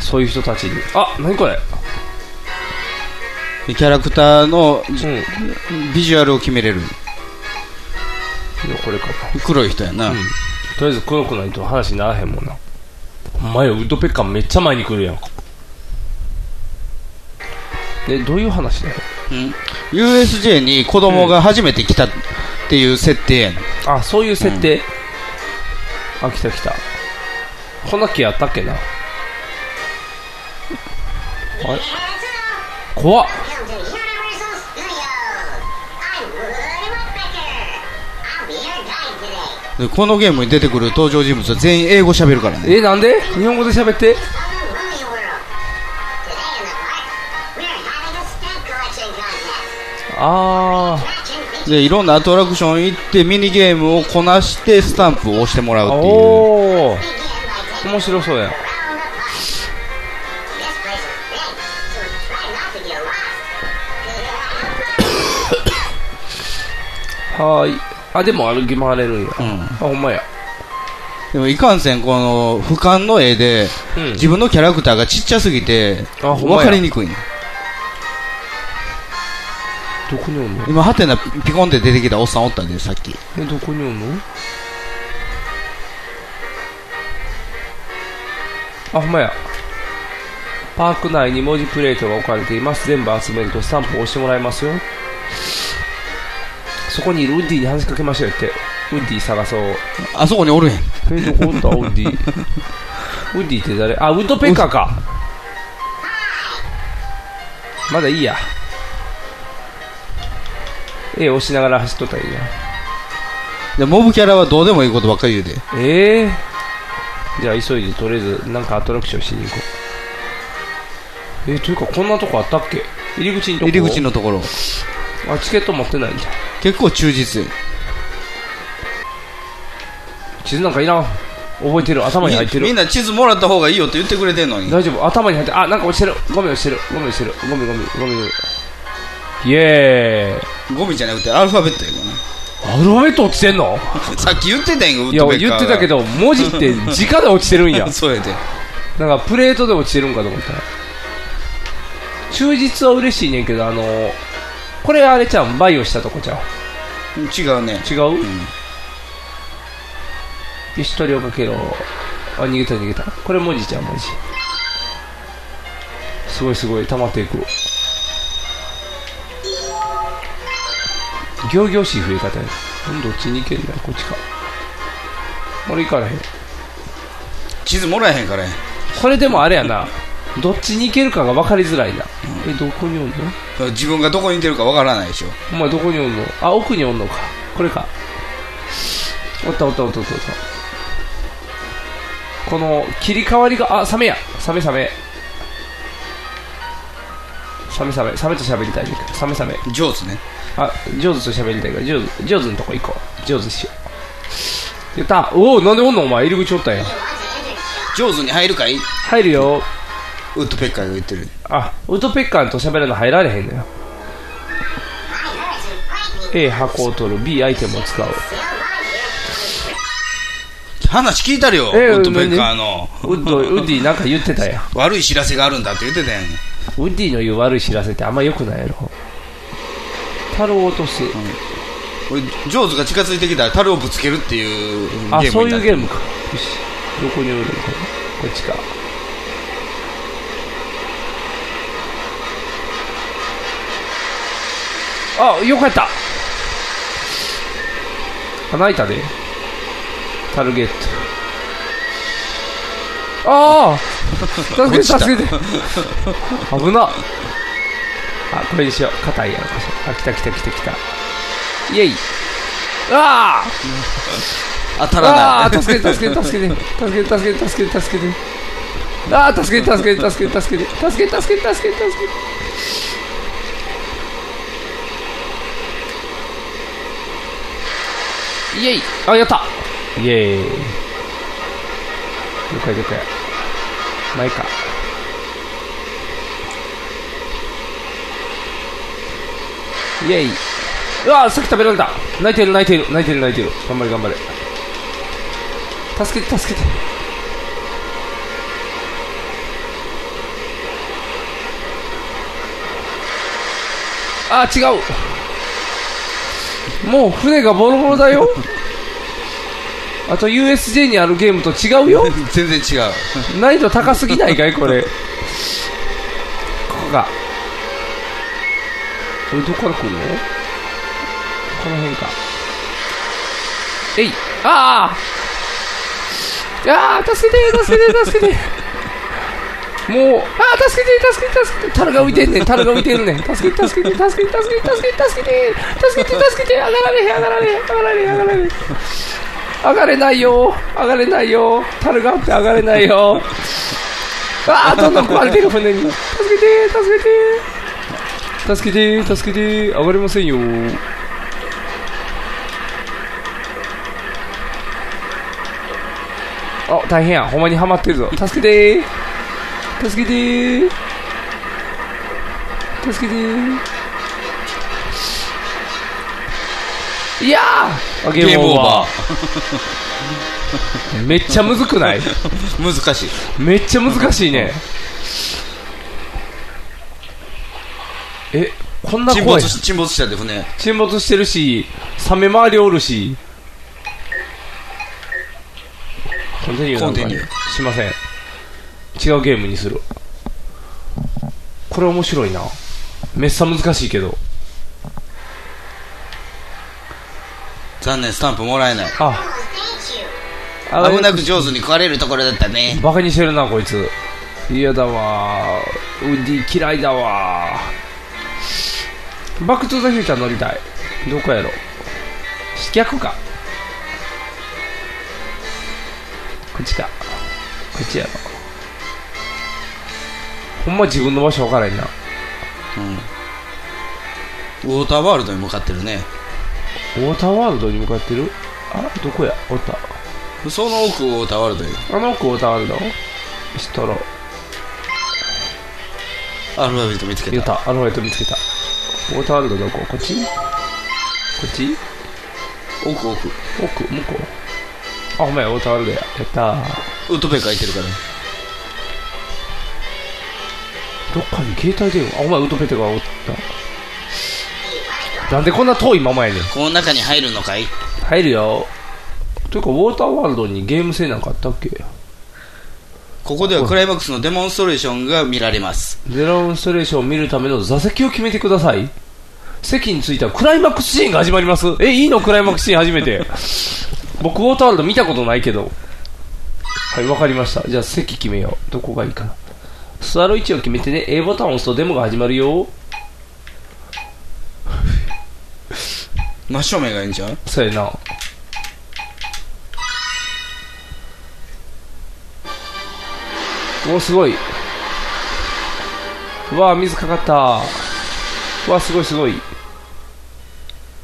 B: そういう人たちに。あ何これ。
C: でキャラクターの、ビジュアルを決めれる。
B: これかな。
C: 黒い人やな。
B: うん。とりあえず黒くないと話にならへんもんな。お前ウッドペッカーめっちゃ前に来るやん。でどういう話だよ
C: ？USJ に子供が初めて来たっていう設定やねん。
B: あそういう設定、あ来た来たこんな木あったっけな？あれ？怖っ。
C: でこのゲームに出てくる登場人物は全員英語喋るからね。
B: えなんで？日本語で喋って。あ
C: で、いろんなアトラクション行ってミニゲームをこなしてスタンプを押してもらう
B: あ
C: っていう。
B: 面白そうやはーい。あ、でも歩き回れるんや。あ、ほんまや。
C: でもいかんせん、この、俯瞰の絵で、
B: うん
C: 自分のキャラクターがちっちゃすぎて、
B: あほんまや
C: わかりにくいね。
B: どこにおんの？
C: 今、ハテナピコンって出てきたおっさんおったんで、さっき。
B: え、どこにおんの？あ、ほんまや。パーク内に文字プレートが置かれています。全部集めるとスタンプを押してもらいますよ。そこにいるウッディに話しかけましょうよって。ウッディ探そう。
C: あそこにおるやん。
B: え、どこおったウッディ？ウッディって誰？あ、ウッドペッカーか。まだいいや。絵押しながら走っとったらいいや。
C: で、モブキャラはどうでもいいことばっかり言うで。
B: ええじゃあ急いでとりあえずなんかアトラクションしに行こう。えというかこんなとこあったっけ？入り口のとこ
C: 入り口のところ。
B: あ、チケット持ってないんじゃん。
C: 結構忠実や
B: 地図なんかいらん。覚えてる。頭に入ってる。
C: みみんな地図もらった方がいいよって言ってくれてんのに。
B: 大丈夫。頭に入ってる。あ、なんか落ちてる。ゴミ落ちてる。ゴミ落ちてる。ゴミゴミゴミゴミ。イエーイ。
C: ゴミじゃなくてアルファベットや
B: アルファベット落ちてんの？
C: さっき言ってたんや
B: いや、言ってたけど、文字って直で落ちてるんや。
C: そうやで。
B: なんかプレートで落ちてるんかと思ったら。忠実は嬉しいねんけど、あのこれあれちゃん、バイオしたとこちゃう？
C: 違うね。
B: 違う、よし、鳥をかけろ。あ、逃げた逃げた。これ文字ちゃん、文字。すごいすごい、溜まっていく。行々しい増え方や。うんどっちに行けんだよ、こっちか。俺行かれへん。
C: 地図もらえへんからや
B: これでもあれやな。どっちに行けるかが分かりづらいな。え、どこにおんの？
C: 自分がどこにいてるかわからないでしょ。
B: お前どこにおんの？あ、奥におんのか。これか。おったおったおったおったおった。この切り替わりが、あ、サメや。サメサメ。サメサメ。サメと喋りたい。サメサメ。
C: 上手ね。
B: あ、上手と喋りたいから、上手、上手のとこ行こう。上手しよう。やった。おお、なんでおんのお前、入り口おったんや。
C: 上手に入るかい？
B: 入るよ。
C: ウッドペッカーが言ってる。
B: あ、ウッドペッカーと喋るの入られへんのよ。A 箱を取る B アイテムを使う
C: 話聞いたるよ、
B: え
C: ウッドペッカーの。
B: ウッドウッディなんか言ってたやん
C: 悪い知らせがあるんだって言ってたやん。
B: ウッディの言う悪い知らせってあんま良くないやろ樽を落とす、
C: 俺ジョーズが近づいてきたら樽をぶつけるっていうゲーム
B: あそういうゲームか。よし。どこにおるのか。なこっちか。あよかった。あ泣いたで。タルゲット。ああ助けて助けて。危なあ、これにしよう。硬いやろかしら。あ、来た来た来た来た。イェイ。ああ
C: 当たらない。
B: ああ、助けて助けて助けて。助けて助けて助けて助けて。ああ、助けて助けて助けて助けて。助けて助けて助けて助けて。イェイ。あ、やった。イェイ。了解了解。前か。イエイ。うわさっき食べられた。泣いてる泣いてる泣いてる泣いてる。頑張れ頑張れ。助けて助けて。あ違う。もう船がボロボロだよ。あと USJ にあるゲームと違うよ。
C: 全然違う。
B: 難易度高すぎないかいこれ。ここがこれどこから来るの？この辺か。えいああああ助けて助けて助けて。もうああ助けて助けて助けて。樽が浮いてんねん樽が浮いてるねん。助けて助けて助けて助けて助けて助けて。助けて助けて。上がられへん上がられへん上がられへん上がられへん。上がれないよ。上がれないよ。樽があって上がれないよ。ああどんどん壊れてる船に。助けて助けて助けて助けて。上がれませんよ。あ大変や。ほんまにハマってるぞ。助けて。助けて。助けて。いやー！あゲームオーバー。めっちゃむずくない？
C: 難しい。
B: めっちゃ難しいねえこんな
C: 沈
B: 怖い。
C: 没し沈没したで船
B: 沈没してるしサメ周りおるし。コンティニューなんか
C: コンティニュ
B: しません。違うゲームにする。これ面白いな。めっさ難しいけど。
C: 残念スタンプもらえない。
B: あ。
C: 危なく上手に食われるところだったね。
B: バカにしてるなこいつ。嫌だわ。ーウッディ嫌いだわ。ーバックトゥザフューチャー乗りたい。どこやろ？逆か？こっちか？こっちやろ。ほんま自分の場所分からへんな。
C: ウォーターワールドに向かってるね。
B: ウォーターワールドに向かってる？あどこや？おった
C: その奥ウォーターワールドよ。
B: あの奥ウォーターワールド？知っとろ。
C: アルファベット見つけ
B: た。アルファベット見つけたウォーターワールドどこ？こっち？こっち？
C: 奥奥。
B: 奥？向こう？あほんまや。ウォーターワールドや。やったー。
C: ウッドペッカーいてるから。
B: どっかに携帯電話。あお前ウッドペテがおった。なんでこんな遠いままやねん。
C: この中に入るのかい？
B: 入るよ。というかウォーターワールドにゲーム性なんかあったっけ？
C: ここではクライマックスのデモンストレーションが見られます。
B: デロンストレーションを見るための座席を決めてください。席に着いたらクライマックスシーンが始まります。えいいの？クライマックスシーン初めて。僕ウォーターワールド見たことないけど。はいわかりました。じゃあ席決めよう。どこがいいかな。座る位置を決めてね。A ボタンを押すとデモが始まるよ。
C: 真正面がいいんじゃん
B: そうやなおすごい。うわ水かかった。うわすごいすごい。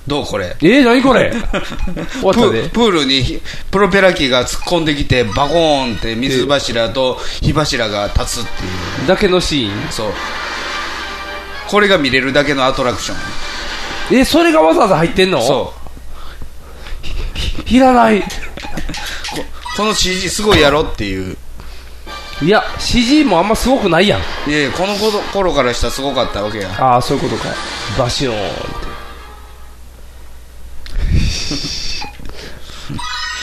C: どうこれ？
B: えー、何これ？終わったで。
C: ププールにプロペラ機が突っ込んできてバコーンって水柱と火柱が立つっていう。
B: だけのシーン？
C: そう。これが見れるだけのアトラクション。
B: えそれがわざわざ入ってんの？
C: そう。
B: いらない。
C: ここの CG すごいやろっていう
B: いや CG もあんますごくないやん。
C: いやいやこの頃頃からしたらすごかったわけや。
B: ああそういうことか。バシオーンっ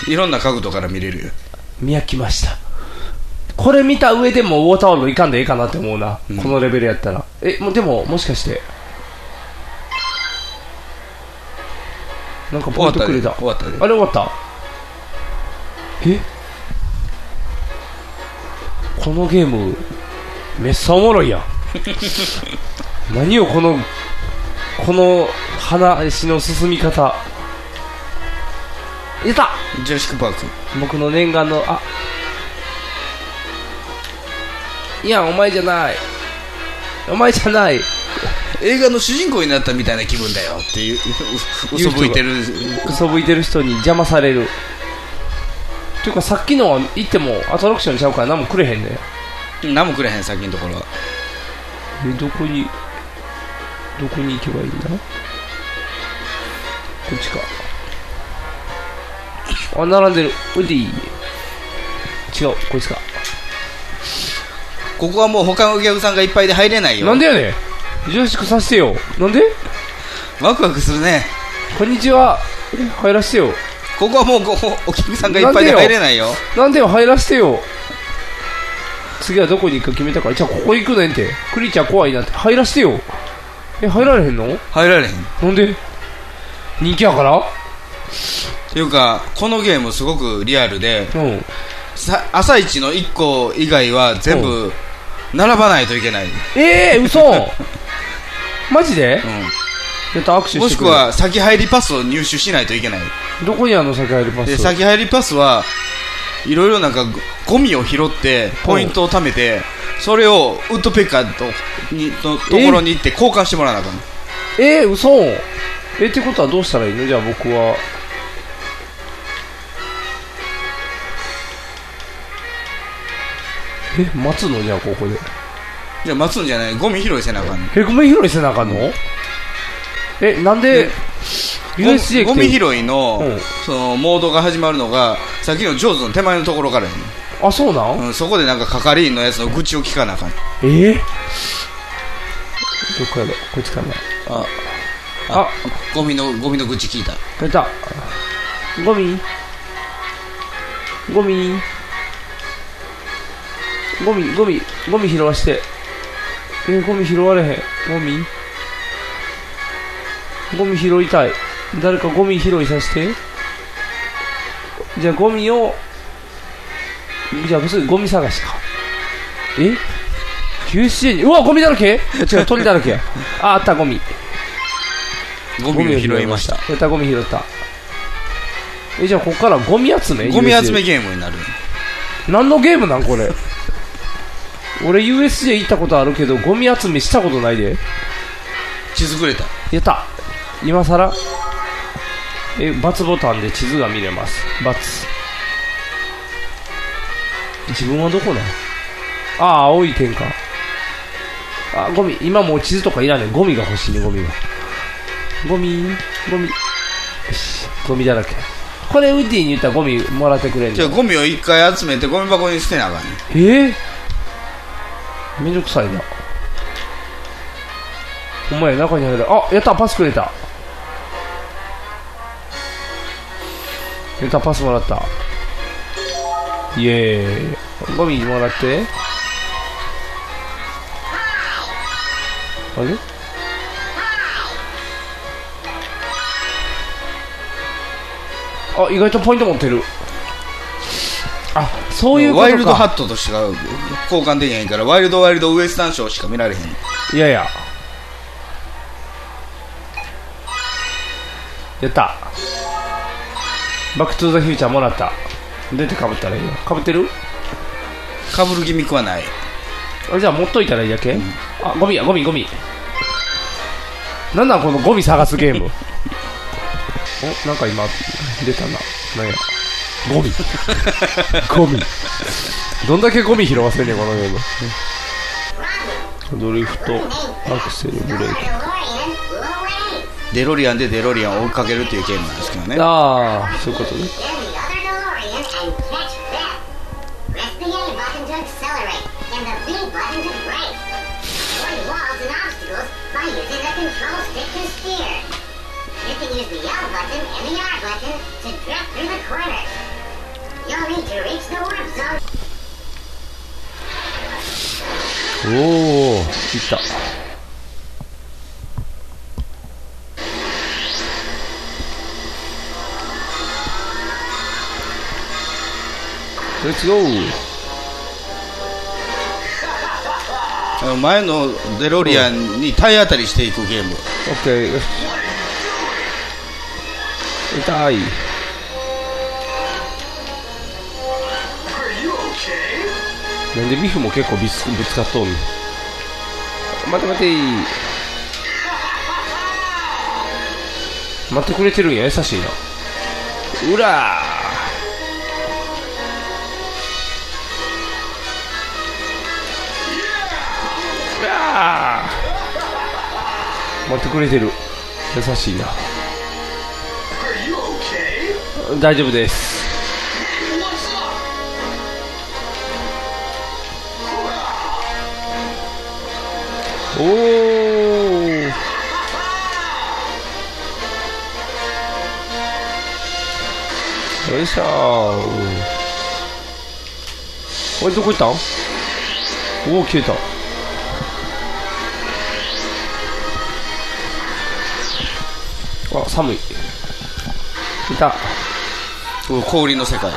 B: て。
C: いろんな角度から見れるよ。
B: 見飽きました。これ見た上でもウォーターワールドいかんでええかなって思うな、このレベルやったら。えもうでももしかして。なんかポイントくれた。
C: 終わったで。
B: あれ終わった？え？このゲームめっさおもろいやん。何よこのこの話の進み方。いた！
C: ジュラシック・パーク。
B: 僕の念願のあ。いやお前じゃない。お前じゃない。
C: 映画の主人公になったみたいな気分だよっていうう嘘吹いてる。
B: 嘘吹いてる人に邪魔されるというかさっきのは行ってもアトラクションちゃうから何もくれへんね
C: 何もくれへん先のところは。
B: えどこにどこに行けばいいんだ？こっちか。あ並んでる。ウディ違うこいつか。
C: ここはもう他のお客さんがいっぱいで入れないよ。
B: なんでやねん。ジュラシックさせてよ。なんで？
C: ワクワクするね。
B: こんにちは。え入らせてよ
C: ここはもうごお客さんがいっぱいで入れないよ。
B: なんでよ入らせてよ。次はどこに行くか決めたから。じゃあここ行くねんて。クリーチャー怖いなって。入らせてよ。え入られへんの？
C: 入られへん。
B: なんで？人気やから？
C: っていうかこのゲームすごくリアルで、
B: うん、
C: さ朝一の1個以外は全部並ばないといけない、
B: ええー、嘘。マジで、
C: うん、
B: やった握手して
C: もしくは先入りパスを入手しないといけない
B: どこにあるの先入りパス？
C: で先入りパスはいろいろなんかゴミを拾ってポイントを貯めてそれをウッドペッカーとにのところに行って交換してもらわなあかん。
B: えー、嘘。えってことはどうしたらいいの？じゃあ僕は。え待つの？じゃあここで。
C: じゃあ待つんじゃない。ゴミ拾いせなあかんねん。
B: え、ゴミ拾いせなあかんの？え、なんで、USJ
C: ゴミ拾いの、そのモードが始まるのがさっきのジョーズの手前のところからやね
B: あそうなん、
C: うん、そこでなんか係員のやつの愚痴を聞かなあかん。
B: えー、どこやろこっちかな
C: ああゴミのゴミの愚痴聞いた。
B: 出た。ゴミ。ゴミ。ゴミゴミゴミ拾わして。えーゴミ拾われへん。ゴミゴミ拾いたい。誰かゴミ拾いさせて。じゃあゴミをじゃあすぐゴミ探しか。え？USJ にうわゴミだらけ？違う鳥だらけや。ああったゴミ。
C: ゴミを拾いました。
B: やったゴミ拾った。えじゃあここからゴミ集め？
C: ゴミ集めゲームになる。
B: 何のゲームなんこれ？俺 USJ 行ったことあるけどゴミ集めしたことないで。
C: 地図くれた。
B: やった今さらえ×ボタンで地図が見れます×自分はどこなんああ青い点か。あゴミ。今もう地図とかいらねえゴミが欲しいねゴミが。ゴミゴミ。よし。ゴミだらけ。これウッディに言ったらゴミもらってくれんの
C: じゃあゴミを一回集めてゴミ箱に捨てなあかんね
B: え？ー、めんどくさいな。お前中に入るあやったパスくれたやったパスもらったイエーイゴミもらってあれあ意外とポイント持ってるあそういうことか
C: ワイルドハットとしか交換できへんからワイルドワイルドウエスタンショーしか見られへん
B: いやいややったバックトゥーザフューチャーもらった。出てかぶったらいいよ。かぶってる？
C: かぶるギミックはない。
B: あじゃあ持っといたらいいだけ、あゴミやゴミゴミ。なんなんこのゴミ探すゲーム？おなんか今出たな。なんや？ゴミ。ゴミ。どんだけゴミ拾わせんねんこのゲーム。ドリフトアクセルブレーキ
C: デロリアンでデロリアンを追いかけるっていうゲームなんですけどね。
B: ああそういうことね。
L: Press the A button to
B: レッツゴー
C: あの前のデロリアンに体当たりしていくゲーム。
B: オッケーよし痛いなんでビフも結構ぶつぶつかっとんの？待て待て待ってくれてるんや。優しいな。うらーうわー待ってくれてる。優しいな。大丈夫です。おおよいしょおいどこ行ったん？おお消えた。あ寒い。いた。
C: 氷の世界。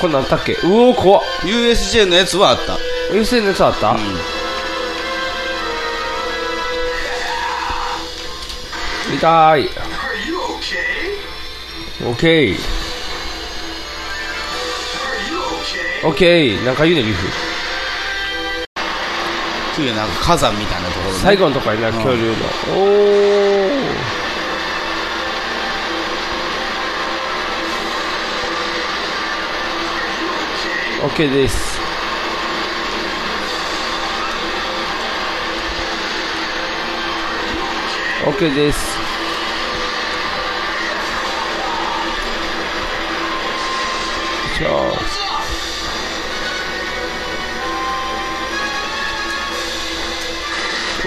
B: こんなんあったっけ？うおー怖っ。
C: USJ のやつはあった。
B: USJ のやつあった、痛い。オッケーオッケーなんか言うねビフ。
C: うなんか火山みたいなところね。
B: 最後のとこやな
C: うん。
B: 恐竜の、おお Look at this. Look at this. Oh.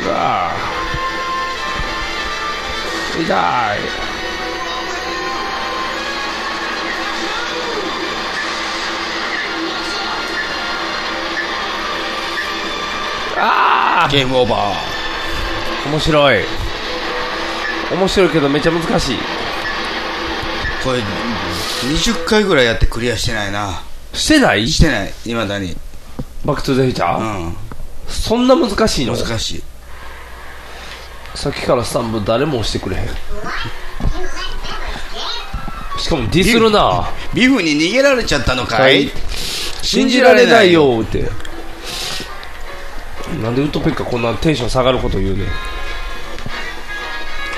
B: Ah. Die.
C: ゲームオーバ
B: ー。面白い。面白いけどめっちゃ難しい。
C: これ、20回ぐらいやってクリアしてないな。
B: してない？
C: してない、未だに。
B: バックトゥザフューチャー？
C: うん。
B: そんな難しいの？
C: 難しい。
B: さっきからスタンプ誰も押してくれへん。しかもディスるな
C: ビフに逃げられちゃったのかい？
B: 信じられないよって。なんでウッドペッカーこんなテンション下がること言うねん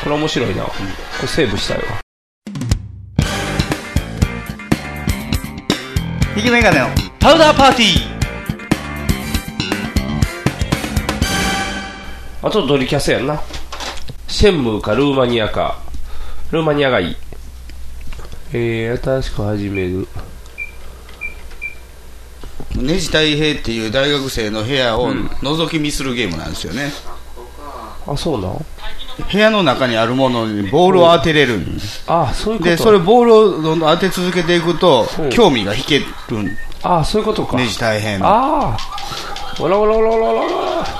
B: これ面白いな。これセーブしたいわ。
M: ひげメガネのパウダーパーティー
B: あとドリキャスやんな。シェンムーかルーマニアか。ルーマニアがいい。えー、新しく始める。
C: ネジ太平っていう大学生の部屋を覗き見するゲームなんですよね。
B: あ、そうなん
C: 部屋の中にあるものにボールを当てれるんです。
B: あ、そういうこと
C: で、それボールをどんどん当て続けていくと、興味が引けるん
B: あ、そういうことか。
C: ネジ大変の。
B: ああ。おらおらおらおらお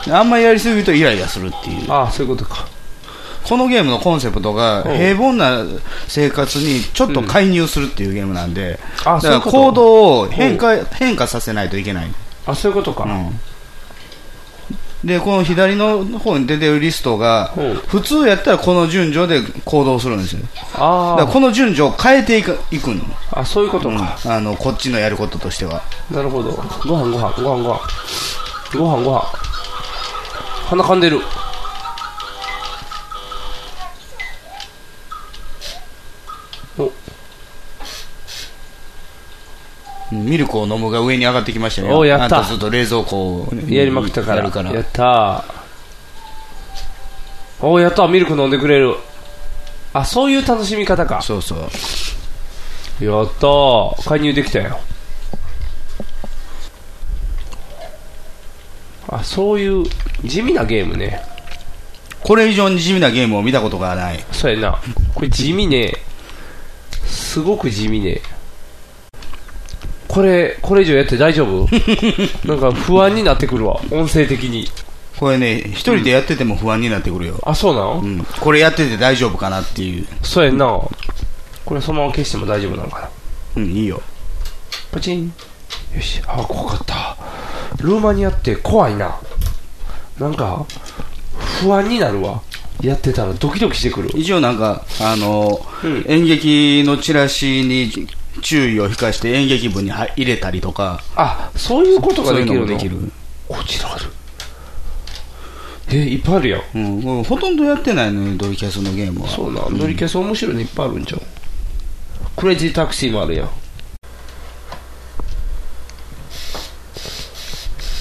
B: ら
C: あんまりやりすぎるとイライラするっていう。
B: ああ、そういうことか。
C: このゲームのコンセプトが
B: うん
C: 平凡な生活にちょっと介入するっていうゲームなんで、
B: あ
C: だから
B: そういうこと
C: 行動を変化変化させないといけない。
B: あ、そういうことか。
C: で、この左の方に出てるリストが、普通やったらこの順序で行動するんですよ。
B: あ
C: だからこの順序を変えていくいくの。
B: あ、そういうことか。
C: あの、こっちのやることとしては。
B: なるほど。ご飯ご飯ご飯ご飯。ご飯ご飯。鼻かんでる。お、
C: ミルクを飲むが上に上がってきましたよ。
B: おやった
C: ずっと冷蔵庫を
B: やりまくったから。
C: やるから。
B: やったー。おやったミルク飲んでくれる。あ、そういう楽しみ方か。
C: そうそう。
B: やったー。介入できたよ。あ、そういう地味なゲームね。
C: これ以上に地味なゲームを見たことがない。
B: そうやな。これ地味ね。すごく地味ね。これ、これ以上やって大丈夫？なんか不安になってくるわ。音声的に。
C: これね、一人でやってても不安になってくるよ。
B: あ、そうなの
C: うん。これやってて大丈夫かなっていう。
B: そうやんな。これそのまま消しても大丈夫なのかな。
C: うん、いいよ。
B: パチン。よし。あ、怖かった。ルーマニアって怖いな。なんか、不安になるわ。やってたらドキドキしてくる。
C: 一応なんか、あの、演劇のチラシに注意を引かして演劇部に入れたりとか。
B: あ、そういうことができるの？
C: できる。
B: こちらある。え、いっぱいあるやん。
C: うん、ほとんどやってないのよ、ドリキャスのゲームは。
B: そうな、ドリキャス面白いのいっぱいあるんじゃん。クレイジータクシーもあるやん。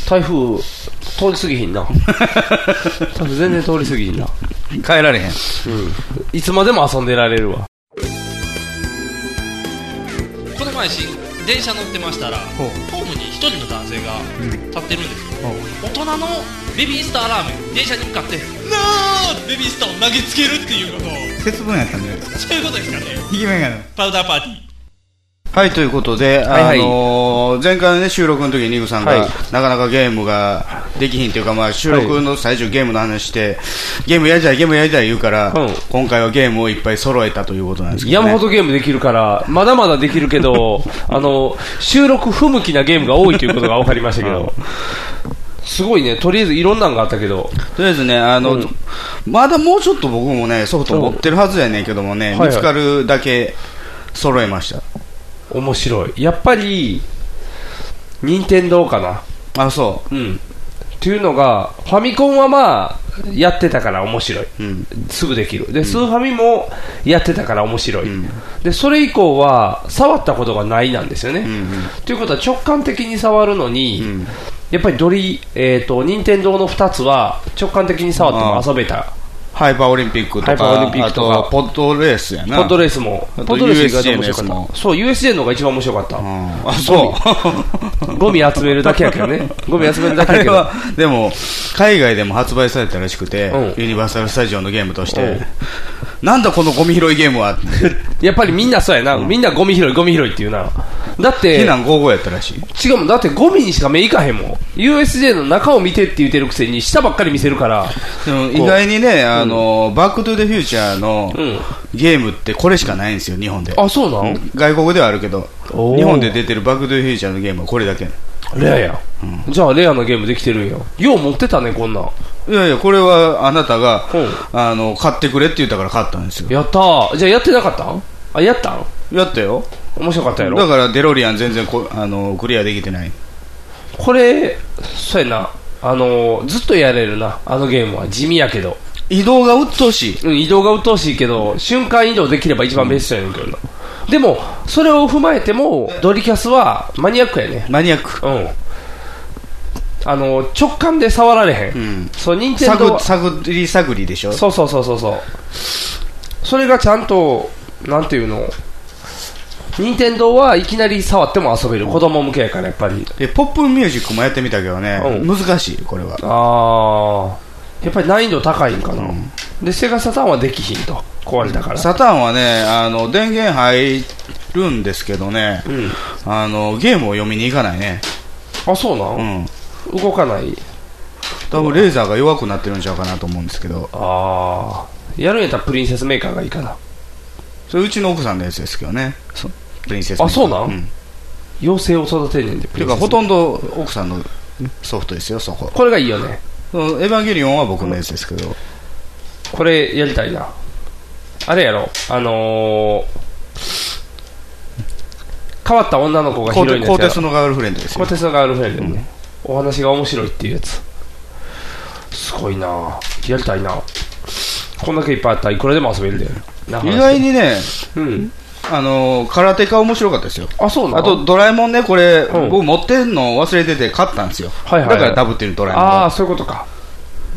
B: 台風、通り過ぎひんな。多分全然通り過ぎひんな。
C: 帰られへん。
B: うん。いつまでも遊んでられるわ。
I: 前し電車乗ってましたらホームに一人の男性が立ってるんですよ、大人のベビースターラーメン電車に向かって「なあ!」ベビースターを投げつけるっていうことを。
C: 節分やったんで。
I: そういうことですかね。
C: ひげメガネ。
I: パウダーパーティー。
C: はい、ということで、
B: はいはい。
C: あのー前回のね、収録の時にニグさんが、
B: はい。
C: なかなかゲームができひんというか、まあ、収録の最中ゲームの話して、ゲームやりたい、ゲームやりたい言うから、今回はゲームをいっぱい揃えたということなんですけど、ね。
B: 山ほどゲームできるから、まだまだできるけど、あの、収録不向きなゲームが多いということが分かりましたけど、すごいね、とりあえずいろんなんがあったけど、
C: とりあえずね、あの、まだもうちょっと僕もね、ソフト持ってるはずやねんけどもね、
B: はいはい
C: 見つかるだけ揃えました。
B: 面白い。やっぱり、任天堂かな。
C: あ、そ
B: うん。っていうのが、ファミコンはまあ、やってたから面白い。すぐできる。で、スーファミもやってたから面白い。で、それ以降は、触ったことがないなんですよね。ということは直感的に触るのに、やっぱりドリ、えっ、と、任天堂の2つは直感的に触っても遊べた。
C: ハイパーオリンピックと
B: ハイパーオ
C: か
B: リンピックとか
C: ポッドレースやな
B: ポッドレースも。ポッドレース意外と
C: USJ
B: 面白かった。そう、USJ の方が一番面白かった。
C: あそう
B: ゴミ集めるだけやけどね。ゴミ集めるだけやけど。
C: あれはでも海外でも発売されたらしくて、ユニバーサル・スタジオのゲームとして、
B: うん
C: なんだこのゴミ拾いゲームは
B: やっぱりみんなそうやな。みんなゴミ拾い、ゴミ拾いっていうな。だって、
C: 避難55やったらしい
B: 違うもん。だってゴミにしか目いかへんもん。USJ の中を見てって言ってるくせに、下ばっかり見せるから。
C: でも意外にね、あの、バックトゥザフューチャーのゲームってこれしかないんですよ、日本で。
B: あ、そうなん？
C: 外国ではあるけど、
B: おー
C: 日本で出てるバックトゥザフューチャーのゲームはこれだけ。
B: レアや。じゃあレアなゲームできてるんや。よう持ってたね、こんなん。
C: いやいや、これはあなたが、あの、買ってくれって言ったから買ったんですよ。
B: やったー。じゃあやってなかったん？あ、やったん？
C: やったよ。
B: 面白かったやろ？
C: だからデロリアン全然こあのクリアできてない。
B: これ、そうやな。あのー、ずっとやれるな。あのゲームは。地味やけど。
C: 移動が鬱陶しい。
B: うん、移動が鬱陶しいけど、瞬間移動できれば一番ベストやねんけどな。でも、それを踏まえても、ドリキャスはマニアックやね。
C: マニアック。
B: うん。あの、直感で触られへん。そう、任天堂
C: 探探り探りでしょ？
B: そうそうそうそうそう。それがちゃんと、なんていうの、任天堂はいきなり触っても遊べる。子供向けやから、やっぱり。
C: で、ポップミュージックもやってみたけどね、難しい、これは。
B: ああ、やっぱり難易度高いんかな。で、セガサターンはできひんと。壊れたから。
C: サターンはね、あの、電源入るんですけどね、あの、ゲームを読みに行かないね。
B: あ、そうなん？
C: うん。
B: 動かない？
C: 多分レーザーが弱くなってるんちゃうかなと思うんですけど。
B: ああ。やるんやったらプリンセスメーカーがいいかな。
C: それうちの奥さんのやつですけどね。そプリンセスメーカー
B: あ、そうなん、
C: うん。
B: 妖精を育てんねんで、
C: ていうか、ほとんど奥さんのソフトですよ、そこ。
B: これがいいよね。
C: エヴァンゲリオンは僕のやつですけど。
B: これやりたいな。あれやろ、あのー、変わった女の子がヒロイン
C: コーテスのガールフレンドですよ
B: コーテスのガールフレンドね、お話が面白いっていうやつ。すごいなやりたいなこんだけいっぱいあったらいくらでも遊べるで。な
C: 意外にね、
B: うん。
C: あの空手家面白かったですよ。
B: あ、そうなの？
C: あと、ドラえもんね、これ、僕持ってんの忘れてて買ったんですよ。
B: はいはいはい
C: だからダブってるドラえもん。
B: ああ、そういうことか。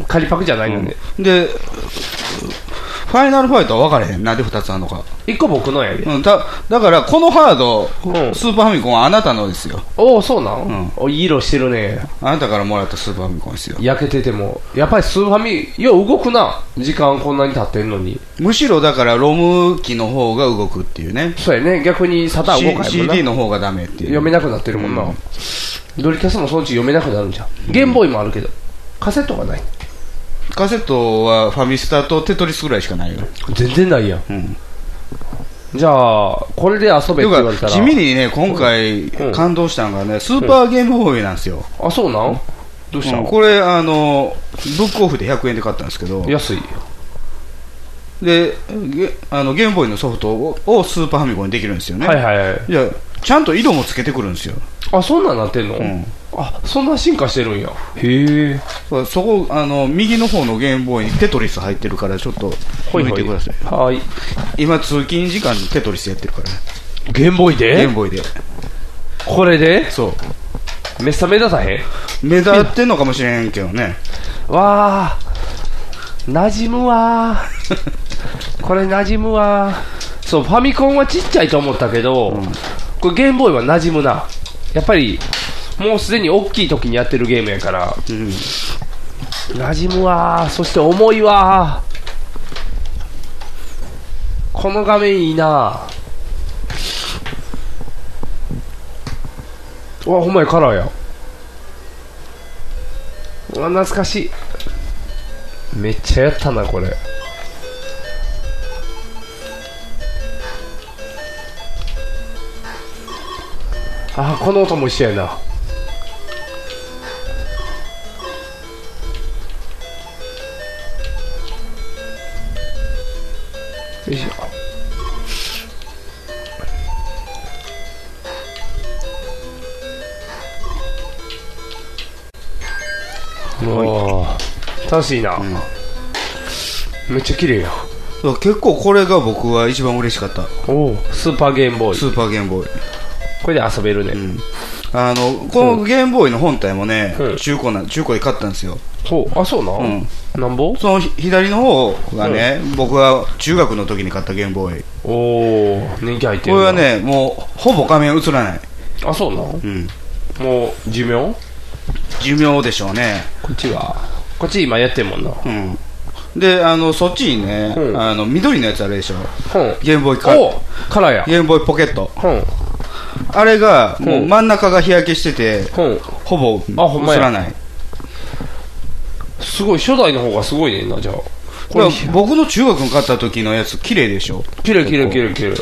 B: 仮パクじゃないのね。
C: で、ファイナルファイトは分かれへん。なんで2つあるのか。
B: 一個僕のやで。
C: うん、だだから、このハード、スーパーファミコンはあなたのですよ。
B: おお、そうなん、おいい色してるね。
C: あなたからもらったスーパーファミコンですよ。
B: 焼けてても。やっぱりスーファミ、よう動くな。時間こんなに経ってんのに。
C: むしろだから、ロム機の方が動くっていうね。
B: そうやね。逆にサターン動かへん
C: CD の方がダメっていう。
B: 読めなくなってるもんな。ドリキャスもそのうち読めなくなるんじゃん。ゲームボーイもあるけど。カセットがない。
C: カセットはファミスタとテトリスぐらいしかないよ。
B: 全然ないやん。
C: うん。
B: じゃあ、これで遊べって言われたら。
C: 地味にね、今回感動したのがね、スーパーゲームボーイなんですよ。
B: あ、そうなん？どうした？の
C: うんこれ、あの、ブックオフで100円で買ったんですけど、
B: 安い。
C: で、ゲあのゲームボーイのソフトををスーパーファミコンにできるんですよね。
B: はいはいはい。
C: いや、ちゃんと色もつけてくるんですよ。
B: あ、そんなんなってんの、
C: ん
B: あ、そんな進化してるんや。へえ。
C: そうそこ、あの、右の方のゲームボーイにテトリス入ってるから、ちょっと、
B: ほいほい
C: 抜いてください。
B: はい。
C: 今、通勤時間にテトリスやってるから。
B: ゲームボーイで？
C: ゲームボーイで。
B: これで？
C: そう。
B: めっさ目立たへん？
C: 目立ってんのかもしれんけどね。
B: わあ馴染むわー これ馴染むわーそうファミコンはちっちゃいと思ったけど、これゲームボーイは馴染むなやっぱりもうすでに大きい時にやってるゲームやから、馴染むわ。ーそして重いわ。ーこの画面いいな。うわほんまやカラーや。うわ懐かしい。めっちゃやったなこれ。あこの音も一緒やな楽しいな、めっちゃ綺麗や
C: 結構これが僕は一番嬉しかった。
B: おおスーパーゲームボーイ
C: スーパーゲームボーイ。
B: これで遊べるね、
C: あの、このゲームボーイの本体もね、中古な、中古で買ったんですよ。
B: ほうあそうなん、
C: うん。
B: なんぼ？
C: そのひ左の方がね、僕が中学の時に買ったゲームボーイ。
B: おお年季入ってるな
C: これはね、もう、ほぼ画面映らない。
B: あそうなの
C: うん。
B: もう寿命？
C: 寿命でしょうね。
B: こっちは？こっち今やってんもんな。
C: うん。で、あの、そっちにね、あの、緑のやつあるでしょ。
B: うん。
C: ゲームボーイカ
B: おカラーや。
C: ゲームボーイポケット。
B: うん。
C: あれが、も
B: う
C: うん真ん中が日焼けしてて、ほぼ
B: あほんまや。
C: 映らない。
B: すごい初代の方がすごいねんなじゃあ。
C: これ僕の中学に買った時のやつ綺麗でしょ。
B: 綺麗綺麗綺麗綺麗。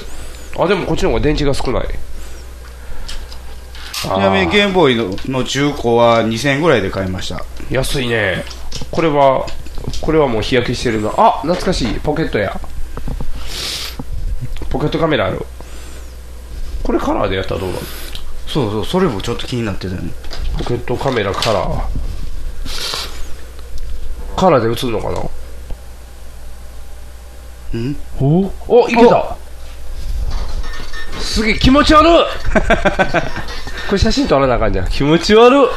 B: あでもこっちの方が電池が少ない。
C: ちなみにゲームボーイのの中古は2000円ぐらいで買いました。
B: 安いねこれはこれはもう日焼けしてるな。あ懐かしい。ポケットや。ポケットカメラある。これカラーでやったらどうなの
C: そうそうそれもちょっと気になってたよね。
B: ポケットカメラカラー。カラーで映るのかな？ん？お？おいけた。すげえ気持ち悪い。これ写真撮らなあかんじゃん。気持ち悪い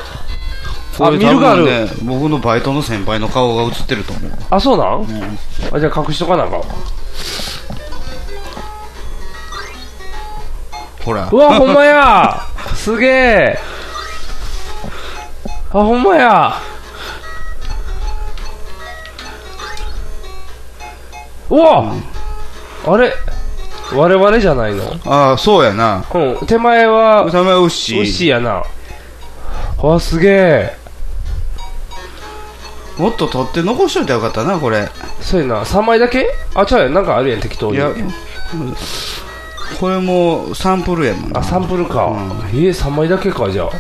B: あ見るがある、
C: ね、僕のバイトの先輩の顔が映ってると思う。
B: あそうなん、あじゃあ隠しとかなあか。ん
C: ほら。
B: うわほんまや。すげえ。あほんまや。うわ、あれ？我々じゃないの？
C: ああそうやな。
B: うん。手前は
C: 手前はウッシー
B: ウッシーやな。あすげえ
C: もっと取って残しといたらよかったなこれ。
B: そうやな。3枚だけ？あちゃうやん。なんかあるやん適当に。
C: いやこれもサンプルやもんな。
B: あサンプルか、えー、3枚だけかじゃあ。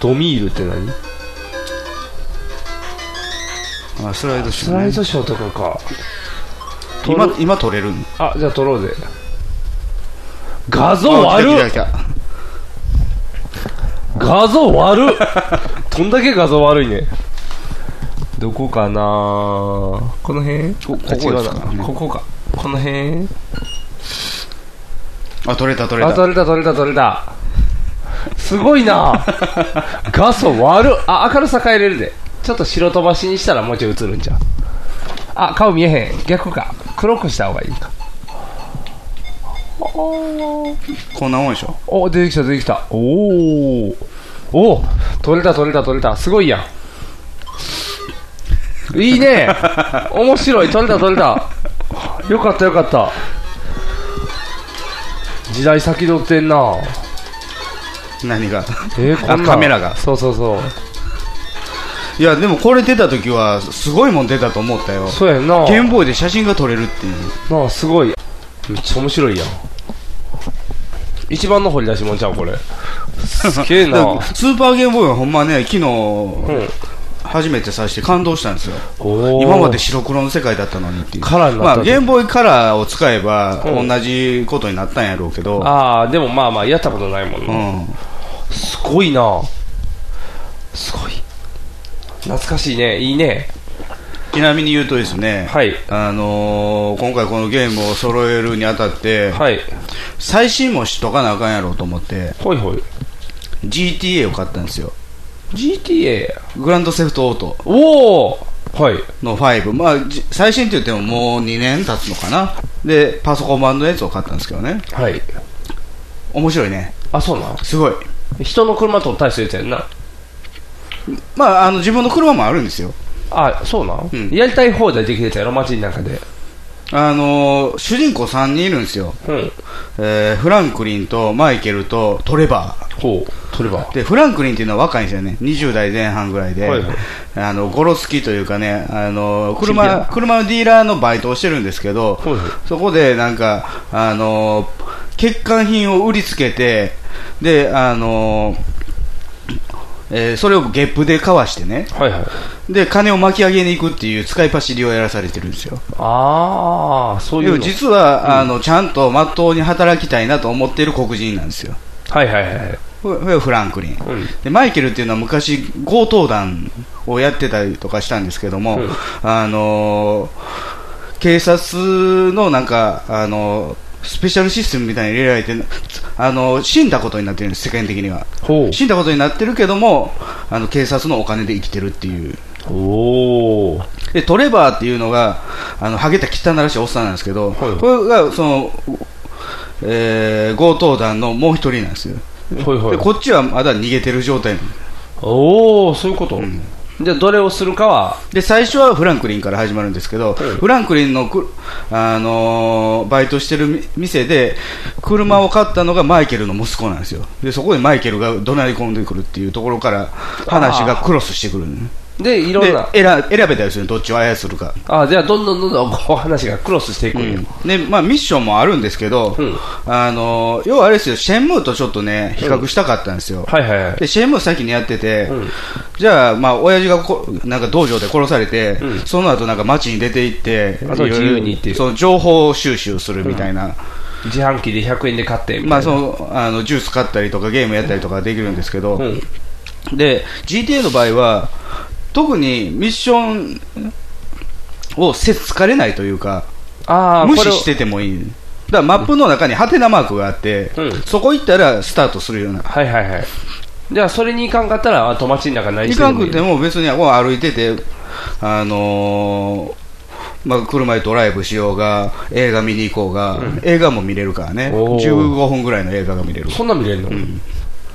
B: ドミールって何？
C: あスライドショー、
B: スライドショーとかか。
C: 今今撮れる
B: あじゃあ撮ろうぜ。画像悪っ
C: あ来た来た来た
B: 画像悪っ。どんだけ画像悪いね。どこかな？この辺？こ
C: ここですか？ね
B: ここか。この辺？
C: あ撮れた撮れた。
B: あ撮れた撮れた撮れた。すごいな。画素悪っ。あ明るさ変えれるで。ちょっと白飛ばしにしたらもうちょい映るんじゃう？あ顔見えへん。逆か。黒くした方がいいか
C: こんなもんでしょ？
B: お出てきた出てきた。おおお取れた取れた取れた。すごいやん。いいね。面白い。取れた取れた。よかったよかった。時代先取ってんな。
C: 何が？
B: えー、こんな
C: カメラが。
B: そうそうそう。
C: いやでもこれ出た時はすごいもん出たと思ったよ。
B: そうやんな。
C: ゲームボーイで写真が撮れるっていう。
B: なあすごい。めっちゃ面白いやん一番の掘り出しもんちゃうこれ。すげえな。
C: スーパーゲームボーイはほんまね昨日、初めてさして感動したんですよ。今まで白黒の世界だったのにっていう。
B: カラーになった
C: まあ、ゲームボーイカラーを使えば
B: うん。
C: 同じことになったんやろうけど、
B: ああでもまあまあやったことないもんな、
C: うん。
B: すごいな。すごい。懐かしいね。いいね
C: ちなみに言うとですね、
B: はい。
C: あのー今回このゲームを揃えるにあたって、
B: はい。
C: 最新もしとかなあかんやろうと思って
B: ほいほい。
C: GTA を買ったんですよ。
B: GTA
C: グランドセフトオート。
B: おおはい。
C: の5、まあ、じ最新って言ってももう2年経つのかな。でパソコン版のやつを買ったんですけどね。
B: はい。
C: 面白いね。
B: あそうなん？
C: すごい。
B: 人の車と大するやつやんな。
C: まああの自分の車もあるんですよ
B: あそうなん、やりたい放題できるやつやろ街の中で。
C: あのー主人公3人いるんですよ、
B: うん。
C: えーフランクリンとマイケルとトレバー。
B: ほう。トレバー。
C: でフランクリンっていうのは若いんですよね。20代前半ぐらいで、
B: はいはい。
C: あのゴロつきというかねあの
B: チンピラ
C: 車車のディーラーのバイトをしてるんですけど、
B: はいはい。
C: そこでなんかあの欠陥品を売りつけてであのえーそれをゲップでかわしてね、
B: はいはい。
C: で金を巻き上げに行くっていう使い走りをやらされてるんですよ。
B: ああそういう
C: 実は、あのちゃんとまっとうに働きたいなと思っている黒人なんですよ。
B: はいはいはい
C: フランクリン、でマイケルっていうのは昔強盗団をやってたりとかしたんですけども、
B: うん。
C: あのー警察のなんか、あのースペシャルシステムみたいに入れられて、あの、死んだことになってるんです、世間的には。死んだことになってるけども、あの、警察のお金で生きてるっていう。
B: お
C: で、トレバーっていうのが、あの、ハゲた汚らしいおっさんなんですけど、これが、その、えー強盗団のもう一人なんですよ。
B: はいはい。
C: で、こっちはまだ逃げてる状態
B: おおそういうこと、じゃあどれをするかは。
C: で最初はフランクリンから始まるんですけど、フランクリンのく、あのーバイトしてるみ店で車を買ったのがマイケルの息子なんですよ。でそこでマイケルが怒鳴り込んでくるっていうところから話がクロスしてくる
B: でいろんな。
C: で選選べたりするどっちを操るか。
B: あじゃあどんどんどんどんこう話がクロスしていくんよ、
C: で、まあ、ミッションもあるんですけど、あの要はあれですよ、シェンムーとちょっとね、比較したかったんですよ。
B: はいはいはい。
C: で、シェンムー先にやってて、じゃあ、まあ、親父がこなんか道場で殺されて、その後なんか街に出て行って、
B: あと自由にっていう。
C: その情報収集するみたいな。
B: 自販機で100円で買って
C: まあ、そのあのジュース買ったりとかゲームやったりとかできるんですけど、で GTA の場合は特にミッションをせっつかれないというか
B: あ
C: 無視しててもいい。だからマップの中にハテナマークがあって、そこ行ったらスタートするような。
B: はいはいはい。じゃあそれに行かんかったらあ友達の中何
C: い
B: し。てもいい
C: かんくても別にこう歩いててあのーまあ、車でドライブしようが映画見に行こうが、映画も見れるからね。
B: おー。
C: 15分ぐらいの映画が見れる。
B: そんな見れるの、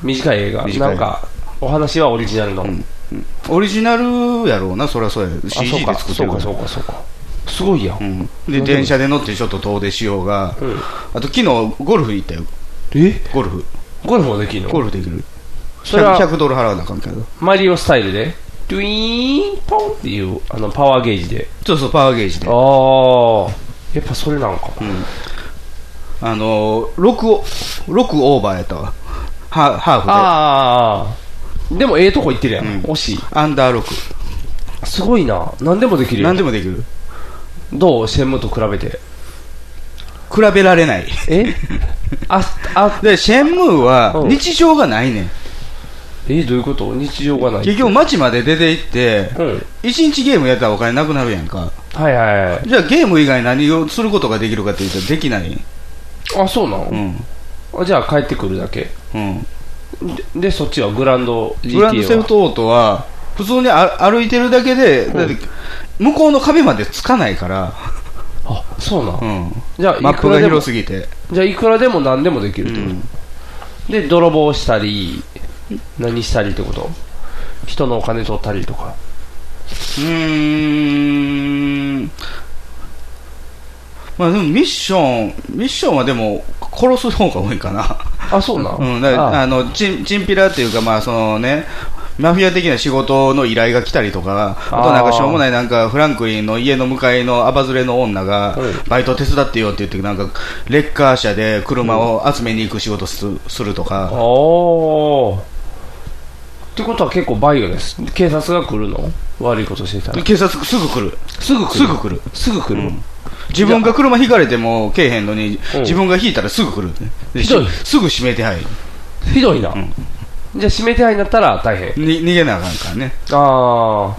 B: 短い映画。
C: 短い。
B: なんかお話はオリジナルの、
C: オリジナルやろうなそりゃそうや。
B: あ
C: CG で作ってるから。
B: そうかそうかそうかすごいやん、
C: で電車で乗ってちょっと遠出しようが、あと昨日ゴルフ行ったよ。
B: え？
C: ゴルフ。
B: ゴルフもできるの？
C: ゴルフできる。
B: それは
C: ？100, 100ドル払わなあかんけど。
B: マリオスタイルで？ドゥイーンポンっていうあのパワーゲージで。
C: そうそうパワーゲージで。
B: ああやっぱそれなんか、
C: あのー、6, オ6オーバーやったわ。ハハーフで。
B: ああでもええとこ行ってるやん、惜しい。
C: アンダー6
B: すごいな。何でもできるよ
C: 何でもできる。
B: どうシェンムと比べて？
C: 比べられない。
B: え？ああ
C: でシェンムーは日常がないねん。
B: えどういうこと？日常がない。
C: 結局街まで出て行って、1日ゲームやったらお金なくなるやんか。
B: はいはいはい。
C: じゃあゲーム以外何をすることができるかって言ったらできない
B: あそうなの、
C: うん
B: あじゃあ帰ってくるだけ
C: うん
B: ででそっちはグランド GTA は
C: グランドセフトオートは普通にあ歩いてるだけで、だって向こうの壁までつかないから、
B: あそうなん、
C: うん、
B: じゃあ
C: マップが広すぎて。
B: じゃあいくらでも何でもできるってこと、で泥棒したり何したりってこと？人のお金取ったりとか。
C: うーん。まあでもミッションミッションはでも殺す方が多いかな。
B: あそうなん、
C: うん、だ
B: あ
C: あ。のチンチンピラっていうか、まあそのね、マフィア的な仕事の依頼が来たりとか、あとなんかしょうもないなんかフランクリンの家の向かいのアバズレの女が、バイト手伝ってよって言って、なんかレッカー車で車を集めに行く仕事すするとか、
B: おおってことは結構バイオです。警察が来るの？悪いことしてたら。
C: 警察すぐ来る。
B: すぐ来る。
C: すぐ来る。
B: すぐ来る、
C: 自分が車引かれてもけえへんのに、
B: うん。
C: 自分が引いたらすぐ来る。で。
B: ひどい。
C: すぐ指名手配。
B: ひどいな、じゃあ指名手配になったら大変。
C: に逃げなあかんからね。
B: あ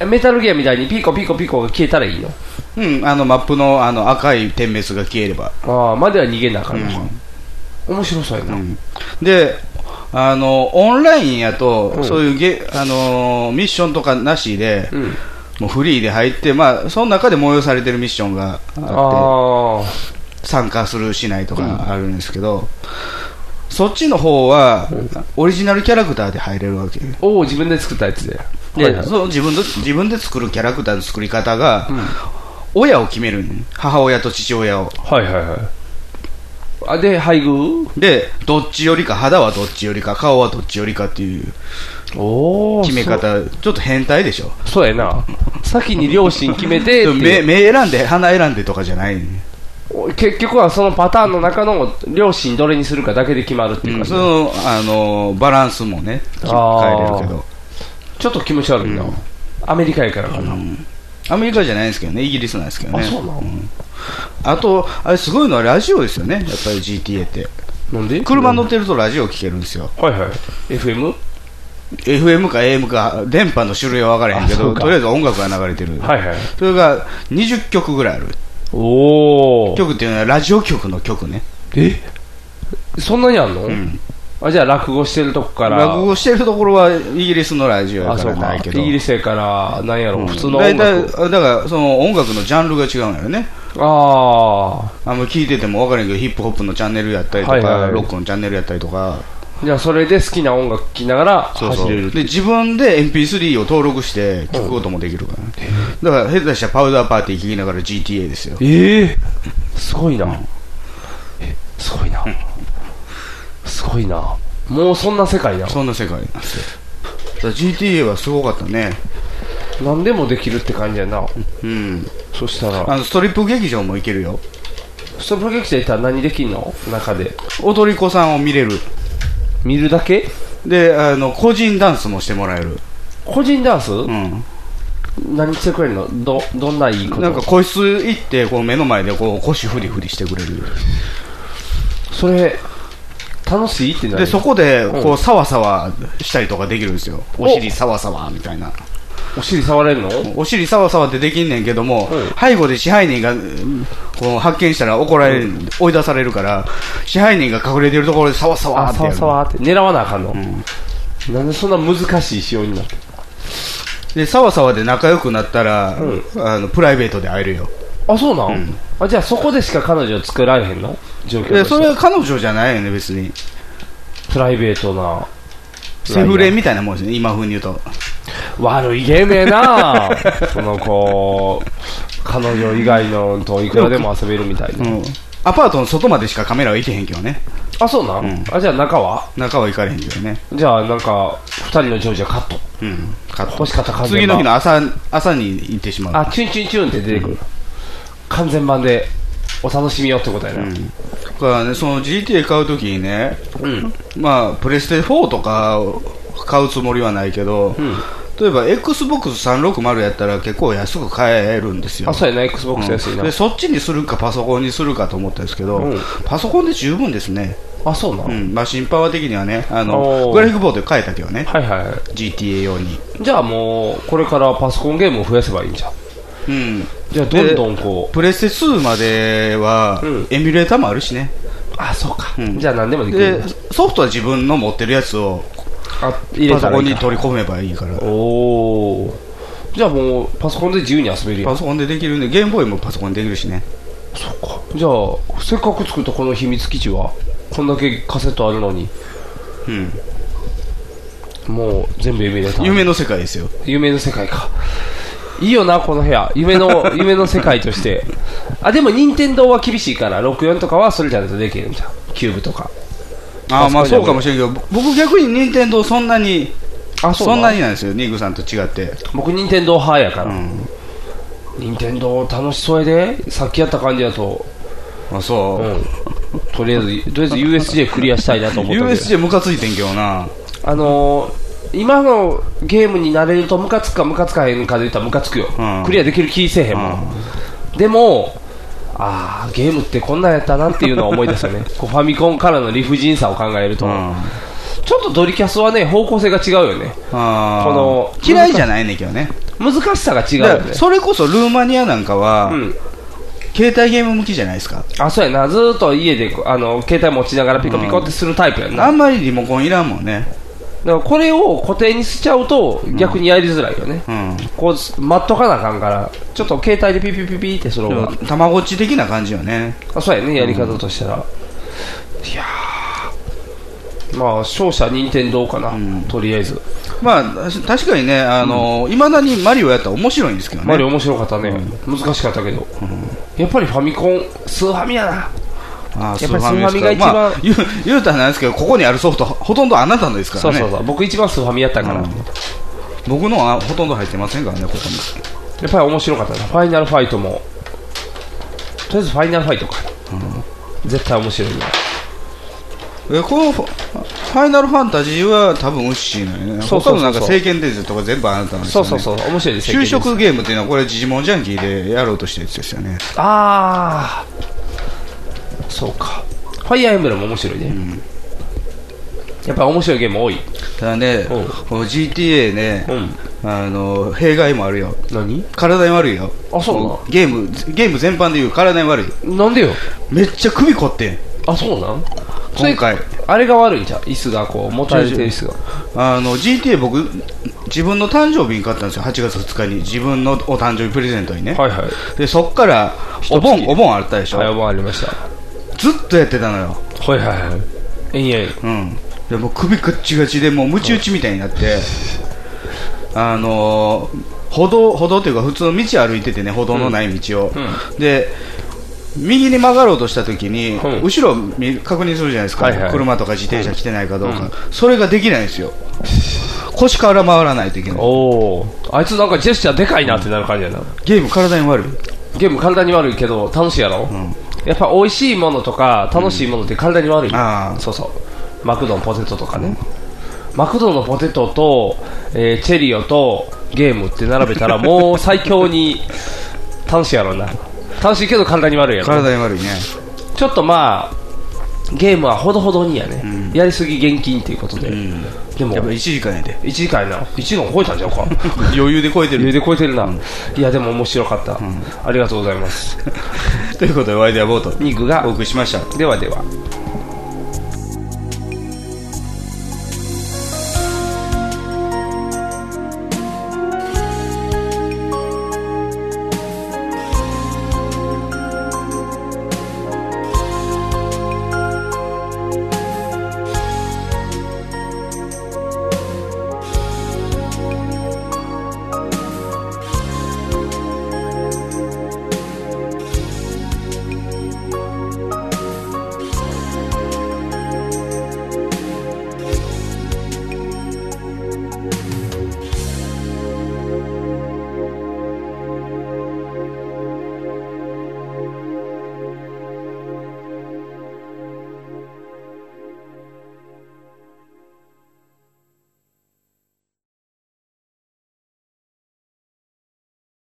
B: あメタルギアみたいにピコピコピコが消えたらいいの？
C: うん、あのマップのあの赤い点滅が消えれば。
B: ああまでは逃げなあかんのか、面白そうやな、
C: で、あの、オンラインやと、そういうゲ、あのーミッションとかなしで、もうフリーで入って、まあ、その中で催されてるミッションがあって、参加するしないとかあるんですけど、そっちの方は、オリジナルキャラクターで入れるわけ。
B: おお自分で作ったやつで
C: で、
B: はいはい
C: その自分で自分で作るキャラクターの作り方が、親を決めるん母親と父親を。
B: はいはいはい。あ、で、配偶？
C: で、どっちよりか、肌はどっちよりか、顔はどっちよりかっていう
B: お
C: 決め方、ちょっと変態でしょ。
B: そうやな。先に両親決めて
C: 目目選んで、鼻選んでとかじゃない。
B: 結局はそのパターンの中の両親どれにするかだけで決まるっていうか、
C: その、あの、バランスもね、変えれるけど。
B: ちょっと気持ち悪いな。アメリカやからかな。
C: アメリカじゃないんですけどね、イギリスなんですけどね。
B: あそうなの？
C: んあと、あれすごいのはラジオですよね、やっぱり GTA って。
B: なんで？
C: 車乗ってるとラジオ聞けるんですよ。
B: はいはい。FM?
C: FM か AM か、電波の種類は分からへんけど、とりあえず音楽が流れてる。
B: はいはい。
C: それが20曲ぐらいある。
B: おお。
C: 曲っていうのはラジオ局の曲ね。
B: え？そんなにあんの、あじゃあ落語してるとこから。
C: 落語してるところはイギリスのラジオやからないけど。
B: イギリスやからなんやろ、
C: うん。
B: 普通の
C: 大
B: 音楽。
C: 体、だから、その音楽のジャンルが違うんやよね。
B: あ
C: あんま聞いてても分からんけど、ヒップホップのチャンネルやったりとか、
B: はいはい
C: ロックのチャンネルやったりとか。
B: じゃあそれで好きな音楽聴きながら走れる
C: で自分で MP3 を登録して聞くこともできるから、だから下手したらパウダーパーティー聞きながら GTA ですよ。
B: ええすごいな、えすごいな、すごいな。もうそんな世界な
C: そんな世界なんですよ。だから GTA はすごかったね。
B: 何でもできるって感じやな。
C: うん。
B: そしたら。
C: あのストリップ劇場も行けるよ。
B: ストップ劇場行ったら何できんの？中で。
C: 踊り子さんを見れる。
B: 見るだけ？
C: であの個人ダンスもしてもらえる。
B: 個人ダンス？
C: うん。
B: 何してくれるの？どどんないいこと？
C: なんか個室行ってこう目の前でこう腰フリフリしてくれる。
B: それ楽しいってな
C: でそこでこ
B: うん。
C: うサワサワしたりとかできるんですよ。お。尻サワサワみたいな。
B: お尻触れるの？
C: お尻サワサワってできんねんけども、背後で支配人がうんこう発見したら怒られる、追い出されるから支配人が隠れてるところでサワサワ
B: あさ
C: ってやる
B: わさわって。狙わなあかんの、なんでそんな難しい仕様になって
C: でサワサワで仲良くなったら、あのプライベートで会えるよ
B: あそうなん、あじゃあそこでしか彼女作られへんの？状況
C: それは彼女じゃないよね別に。
B: プライベートな。
C: セフレみたいなもんですね今風に言うと。
B: 悪いゲームやな。そのこう彼女以外のといくらでも遊べるみたいな、
C: うん。アパートの外までしかカメラは行けへんけどね。
B: あそうなん、あじゃあ中は？
C: 中は行かれへんけどね。
B: じゃあなんか二人のジョージはカット。
C: うんカット。
B: 欲しかった完全版
C: 次の日の朝朝に行ってしまう。
B: あチュンチュンチュンって出てくる、完全版でお楽しみよってことやな、
C: だからね、その GTA 買うときにね、まあ、プレステ4とかを買うつもりはないけど、例えば XBOX360 やったら結構安く買えるんですよ。
B: あそうやな XBOX 安いな。
C: で、そっちにするかパソコンにするかと思ったんですけど、
B: うん。
C: パソコンで十分ですね。
B: あそうな、
C: うん、マシンパワー的にはね、あ
B: お
C: の、
B: ー。
C: グラフィックボードで変えたけどね。
B: はいはい。
C: GTA 用に。
B: じゃあもうこれからパソコンゲームを増やせばいいんじゃん。
C: うん。
B: じゃあどんどんこ
C: う。プレステ2までは、エミュレーターもあるしね。
B: あ、そうか。
C: ん
B: じゃあ何でもできる
C: で、ソフトは自分の持ってるやつを、
B: 入れ
C: パソコン
B: たらいいか
C: に取り込めばいいから。
B: おおじゃあもうパソコンで自由に遊べるやん
C: パソコンでできるんで、ゲームボーイもパソコンでできるしね。
B: じゃあせっかく作ったこの秘密基地はこんだけカセットあるのに
C: うん。
B: もう全部夢で
C: 夢の世界ですよ。
B: 夢の世界かいいよなこの部屋。夢の 夢の世界として。あでも任天堂は厳しいから64とかはそれじゃないとできるんじゃん。キューブとか。
C: ああ、まあそうかもし
B: れ
C: れんけど、僕逆に任天堂そんなに、
B: あそうな
C: そんなになんですよ、ニグさんと違って。
B: 僕任天堂派やから、任天堂楽しそうやで。さっきやった感じだと。
C: あそう、
B: うん、とりあえずとりあえず USJ クリアしたいなと思ったけど。
C: USJ ムカついてんけどな。
B: あのー今のゲームになれるとムカつくかムカつかへんかで言ったらムカつくよ、
C: うん。
B: クリアできる気せえへんもん、でもああゲームってこんなんやったなっていうのは思い出すよね。こうファミコンからの理不尽さを考えると、ちょっとドリキャスはね方向性が違うよね。この
C: 嫌いじゃないねんけどね。
B: 難しさが違うよね。
C: それこそルーマニアなんかは、携帯ゲーム向きじゃないですか。
B: あそうやな。ずーっと家であの携帯持ちながらピコピコってするタイプやな、
C: あんまりリモコンいらんもんね。
B: だからこれを固定にしちゃうと逆にやりづらいよね、こう待っとかなあかんからちょっと携帯でピピピピってする方が
C: たまごっち的な感じよね。
B: あそうやねやり方としたら、いやー。まあ勝者任天堂かな、とりあえず。
C: まあ、確かにね、あの、いまだにマリオやったら面白いんですけどね。
B: マリオ面白かったね、難しかったけど、やっぱりファミコンスーファミやな
C: あー
B: やっぱりスーファミが一番、
C: まあ、言う 言うたらなんですけど、ここにあるソフト、ほとんどあなたのですからね。
B: そうそうそう。僕一番スーファミやったから、
C: 僕のはほとんど入ってませんからね、ここに。
B: やっぱり面白かった。なファイナルファイトも。とりあえずファイナルファイトか。な、絶対面白いな
C: えこのファファイナルファンタジーは多分ウッシーなんよね。
B: そうそう
C: なんか聖剣伝説とか全部あなたなんですよ、ね。
B: そうそうそう。面白いです。
C: 就職ゲームっていうのはこれ、ジジモンジャンキーでやろうとしたやつですよね。
B: ああそうかファイアーエンブレム面白いね、やっぱ面白いゲーム多い
C: ただね、この GTA ね、あの、弊害もあるよ。
B: 何？
C: 体に悪いよ。
B: あそう
C: ゲーム、ゲーム全般で言う体に悪い。
B: なんでよ？
C: めっちゃ首凝ってん。
B: あそうなん？
C: 今回。
B: あれが悪いんちゃう？椅子がこう、持たれてる椅子が。
C: あの、GTA 僕、自分の誕生日に買ったんですよ、8月2日に。自分のお誕生日プレゼントにね。
B: はいはい。
C: で、そっから、お盆、お盆あったでしょ。
B: はい、お盆ありました。
C: ずっとやってたのよ。
B: はいはいはい。えんえん。
C: うん。でもう首ガッチガチで、もうムチ打ちみたいになって、あのー歩道、歩道っていうか普通の道歩いててね、歩道のない道を。で、右に曲がろうとした時に、後ろ見確認するじゃないですか、
B: はいはい
C: 車とか自転車来てないかどうか、それができないんですよ。腰から回らないといけない。
B: おお。あいつなんかジェスチャーでかいなってなる感じやな。
C: ゲーム体に悪い
B: ゲーム体に悪いけど楽しいやろ、やっぱ美味しいものとか楽しいものって体に悪い、そうそう。マクドのポテトとかね、マクドのポテトと、えーチェリオとゲームって並べたら もう最強に楽しいやろな。楽しいけど体に悪いやろ。
C: 体に悪いね。
B: ちょっとまあゲームはほどほどにやね、やりすぎ厳禁っていうことで、でも。
C: やっぱ1時間やで。
B: 1時間やな。1時間超えたんちゃうか。
C: 余裕で超えてる。
B: 余裕で超えてるな、いやでも面白かった、ありがとうございます。
C: ということで、ワイデアボート。
B: ニグが
C: お送りしました。
B: ではでは